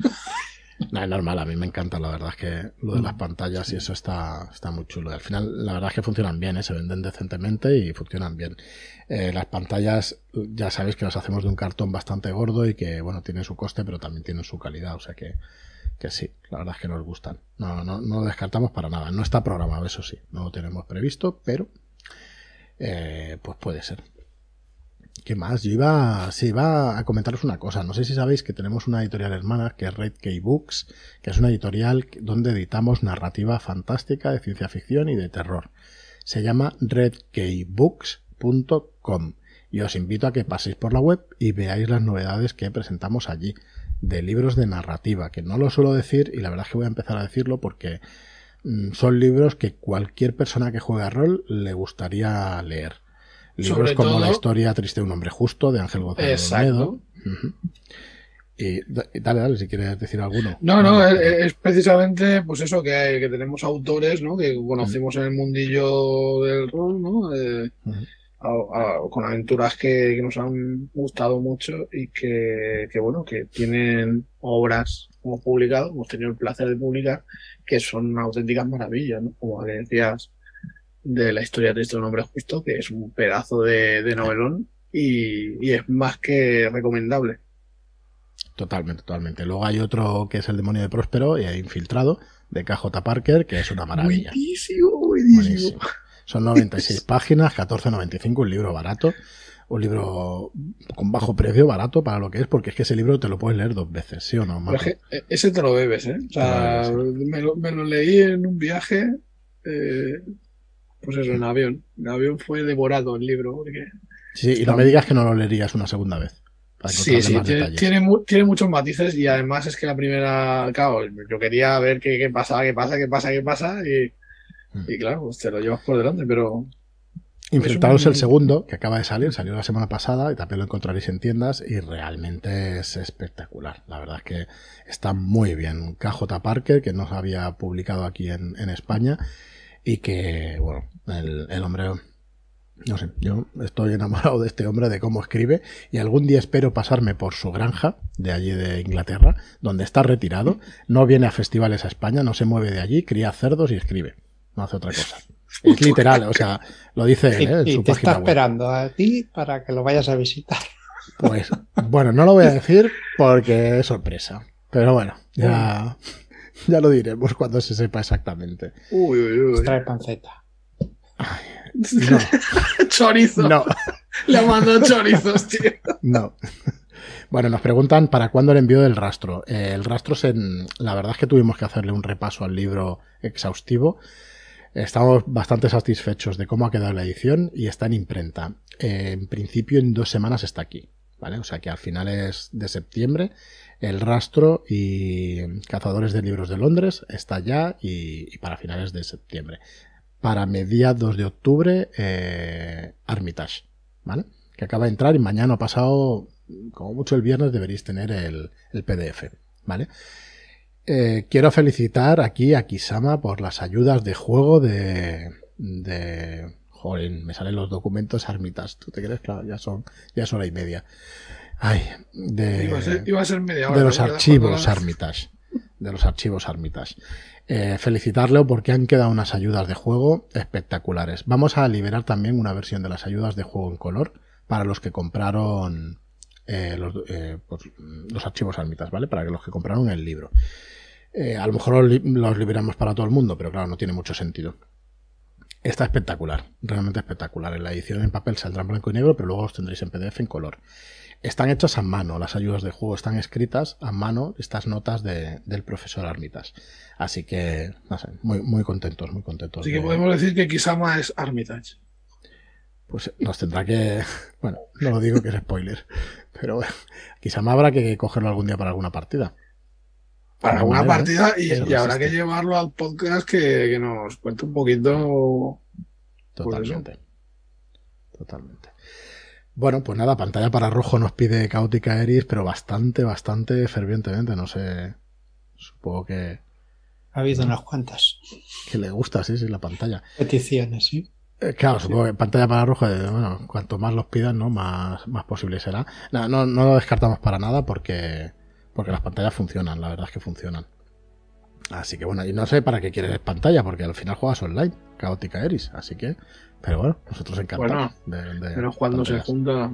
No, es normal, a mí me encanta, la verdad es que lo de las mm. pantallas y eso está, está muy chulo. Al final, la verdad es que funcionan bien, ¿eh? se venden decentemente y funcionan bien. Eh, las pantallas, ya sabéis que las hacemos de un cartón bastante gordo y que, bueno, tiene su coste, pero también tiene su calidad, o sea que, que sí, la verdad es que nos gustan. No, no, no lo descartamos para nada. No está programado, eso sí, no lo tenemos previsto, pero eh, pues puede ser. ¿Qué más? Yo iba, sí, iba a comentaros una cosa. No sé si sabéis que tenemos una editorial hermana que es Red K Books, que es una editorial donde editamos narrativa fantástica de ciencia ficción y de terror. Se llama redkeybooks.com y os invito a que paséis por la web y veáis las novedades que presentamos allí de libros de narrativa, que no lo suelo decir y la verdad es que voy a empezar a decirlo porque mm, son libros que cualquier persona que juega rol le gustaría leer Libros como La historia triste de un hombre justo, de Ángel González Y dale, dale, si quieres decir alguno. No, no, es, precisamente pues eso, que, que tenemos autores ¿no? que conocemos en el mundillo del rol, ¿no? con aventuras que, nos han gustado mucho y que, que, bueno, que tienen obras como publicado, hemos tenido el placer de publicar, que son auténticas maravillas, ¿no? Como decías, de la historia de este hombre justo, que es un pedazo de, novelón y, es más que recomendable. Totalmente, totalmente. Luego hay otro que es El demonio de Próspero y Infiltrado de KJ Parker, que es una maravilla. Buenísimo, buenísimo. Son 96 *laughs* páginas, 14.95, un libro barato. Un libro con bajo precio, barato para lo que es, porque es que ese libro te lo puedes leer dos veces, ¿sí o no? E, ese te lo bebes, ¿eh? O sea, me, lo, me, lo, leí en un viaje eh, pues eso, en avión. En avión fue devorado el libro. Porque sí, y no me digas que no lo leerías una segunda vez. sí, sí, tiene, tiene, muchos matices y además es que la primera, claro, yo quería ver qué, qué pasa, qué pasa, qué pasa, qué pasa y, hmm. y claro, pues te lo llevas por delante, pero... Infiltrados el segundo, que acaba de salir, salió la semana pasada y también lo encontraréis en tiendas y realmente es espectacular. La verdad es que está muy bien. KJ Parker, que nos había publicado aquí en, en España y que, bueno, el, hombre no sé, yo estoy enamorado de este hombre, de cómo escribe, y algún día espero pasarme por su granja, de allí de Inglaterra, donde está retirado, no viene a festivales a España, no se mueve de allí, cría cerdos y escribe, no hace otra cosa. *laughs* Es literal, o sea, lo dice él, ¿eh? en su y te está esperando a ti para que lo vayas a visitar. Pues, bueno, no lo voy a decir porque es sorpresa, pero bueno, ya... *laughs* Ya lo diremos cuando se sepa exactamente. Uy, uy, uy. Trae panceta. no. *laughs* Chorizo. No. Le mando chorizos, tío. No. Bueno, nos preguntan para cuándo el envío del rastro. Eh, el rastro es en. La verdad es que tuvimos que hacerle un repaso al libro exhaustivo. Estamos bastante satisfechos de cómo ha quedado la edición y está en imprenta. Eh, en principio, en dos semanas está aquí. ¿Vale? O sea que al finales de septiembre el Rastro y Cazadores de Libros de Londres está ya y, para finales de septiembre. Para mediados de octubre, eh, Armitage, ¿vale? Que acaba de entrar y mañana pasado, como mucho el viernes, deberéis tener el, PDF, ¿vale? Eh, quiero felicitar aquí a Kisama por las ayudas de juego de, de joder, me salen los documentos Armitage. ¿Tú te crees? Claro, ya son, ya es hora y media. Ay, de, de los archivos Armitage. De los archivos Armitage. Eh, felicitarle porque han quedado unas ayudas de juego espectaculares. Vamos a liberar también una versión de las ayudas de juego en color para los que compraron eh, los, eh, pues, los, archivos Armitage, ¿vale? Para los que compraron el libro. a lo mejor los liberamos para todo el mundo, pero claro, no tiene mucho sentido. Está espectacular, realmente espectacular. En la edición en papel saldrá en blanco y negro, pero luego los tendréis en PDF en color. Están hechas a mano, las ayudas de juego están escritas a mano, estas notas del profesor Armitas. Así que, no sé, muy, muy contentos, muy contentos. Así que podemos decir que Kisama es Armitage. Pues nos tendrá que. *laughs* Bueno, no lo digo que es spoiler. Pero bueno, Kisama habrá que cogerlo algún día para alguna partida. Para alguna partida y, habrá que llevarlo al podcast que, nos cuente un poquito. Totalmente. Totalmente. Bueno, pues nada, pantalla para rojo nos pide Caótica Eris, pero bastante, bastante fervientemente. No sé. Supongo que. Ha habido unas cuantas. Que le gusta, sí, sí, la pantalla. Peticiones, sí. Eh, claro, supongo que pantalla para rojo, eh, bueno, cuanto más los pidan, ¿no? Más, más posible será. No, no, no lo descartamos para nada porque, porque las pantallas funcionan, la verdad es que funcionan. Así que bueno, y no sé para qué quieres pantalla, porque al final juegas online, Caótica Eris, así que. Pero bueno, nosotros encantados. pero cuando se junta.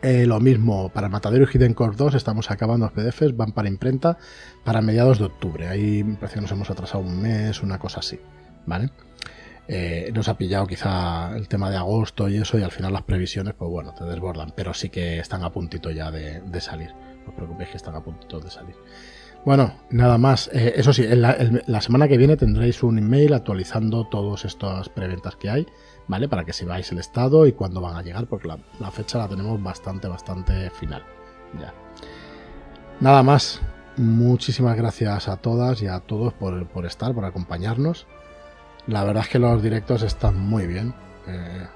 Eh, lo mismo, para Matadero y Hidden Core 2 estamos acabando los PDFs, van para imprenta para mediados de octubre. Ahí me parece que nos hemos atrasado un mes, una cosa así. ¿Vale? Eh, nos ha pillado quizá el tema de agosto y eso, y al final las previsiones, pues bueno, te desbordan, pero sí que están a puntito ya de, salir. No os preocupéis que están a puntito de salir. Bueno, nada más. Eh, eso sí, la, semana que viene tendréis un email actualizando todas estas preventas que hay ¿vale? Para que veáis el estado y cuándo van a llegar, porque la, fecha la tenemos bastante, bastante final. Ya. Nada más. Muchísimas gracias a todas y a todos por, estar, por acompañarnos. La verdad es que los directos están muy bien. Eh,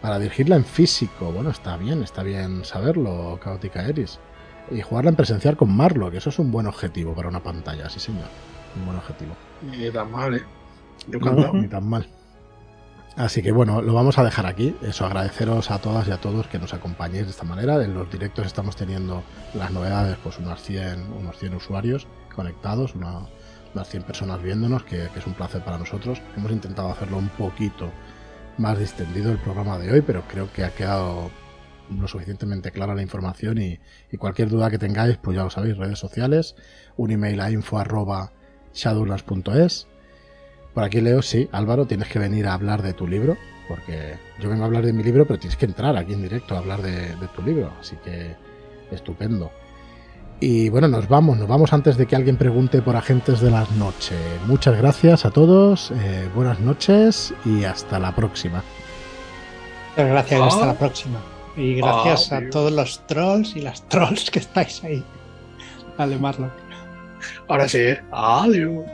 para dirigirla en físico, bueno, está bien, está bien saberlo, Caótica Eris. Y jugarla en presencial con Marlo, que eso es un buen objetivo para una pantalla, sí señor. Un buen objetivo. Ni tan mal, ¿eh? Yo ni tan mal. Así que bueno, lo vamos a dejar aquí. Eso, agradeceros a todas y a todos que nos acompañéis de esta manera. En los directos estamos teniendo las novedades, pues unos 100, unos 100 usuarios conectados, unas 100 personas viéndonos, que, es un placer para nosotros. Hemos intentado hacerlo un poquito más distendido el programa de hoy, pero creo que ha quedado lo suficientemente clara la información y, cualquier duda que tengáis, pues ya lo sabéis, redes sociales, un email a info arroba por aquí leo, sí, Álvaro, tienes que venir a hablar de tu libro, porque yo vengo a hablar de mi libro, pero tienes que entrar aquí en directo a hablar de, tu libro, así que estupendo. Y bueno, nos vamos, nos vamos antes de que alguien pregunte por Agentes de las Noches. Muchas gracias a todos, eh, buenas noches y hasta la próxima. Muchas gracias, hasta la próxima. Y gracias a todos los trolls y las trolls que estáis ahí. Vale, Marlon. Ahora sí, adiós.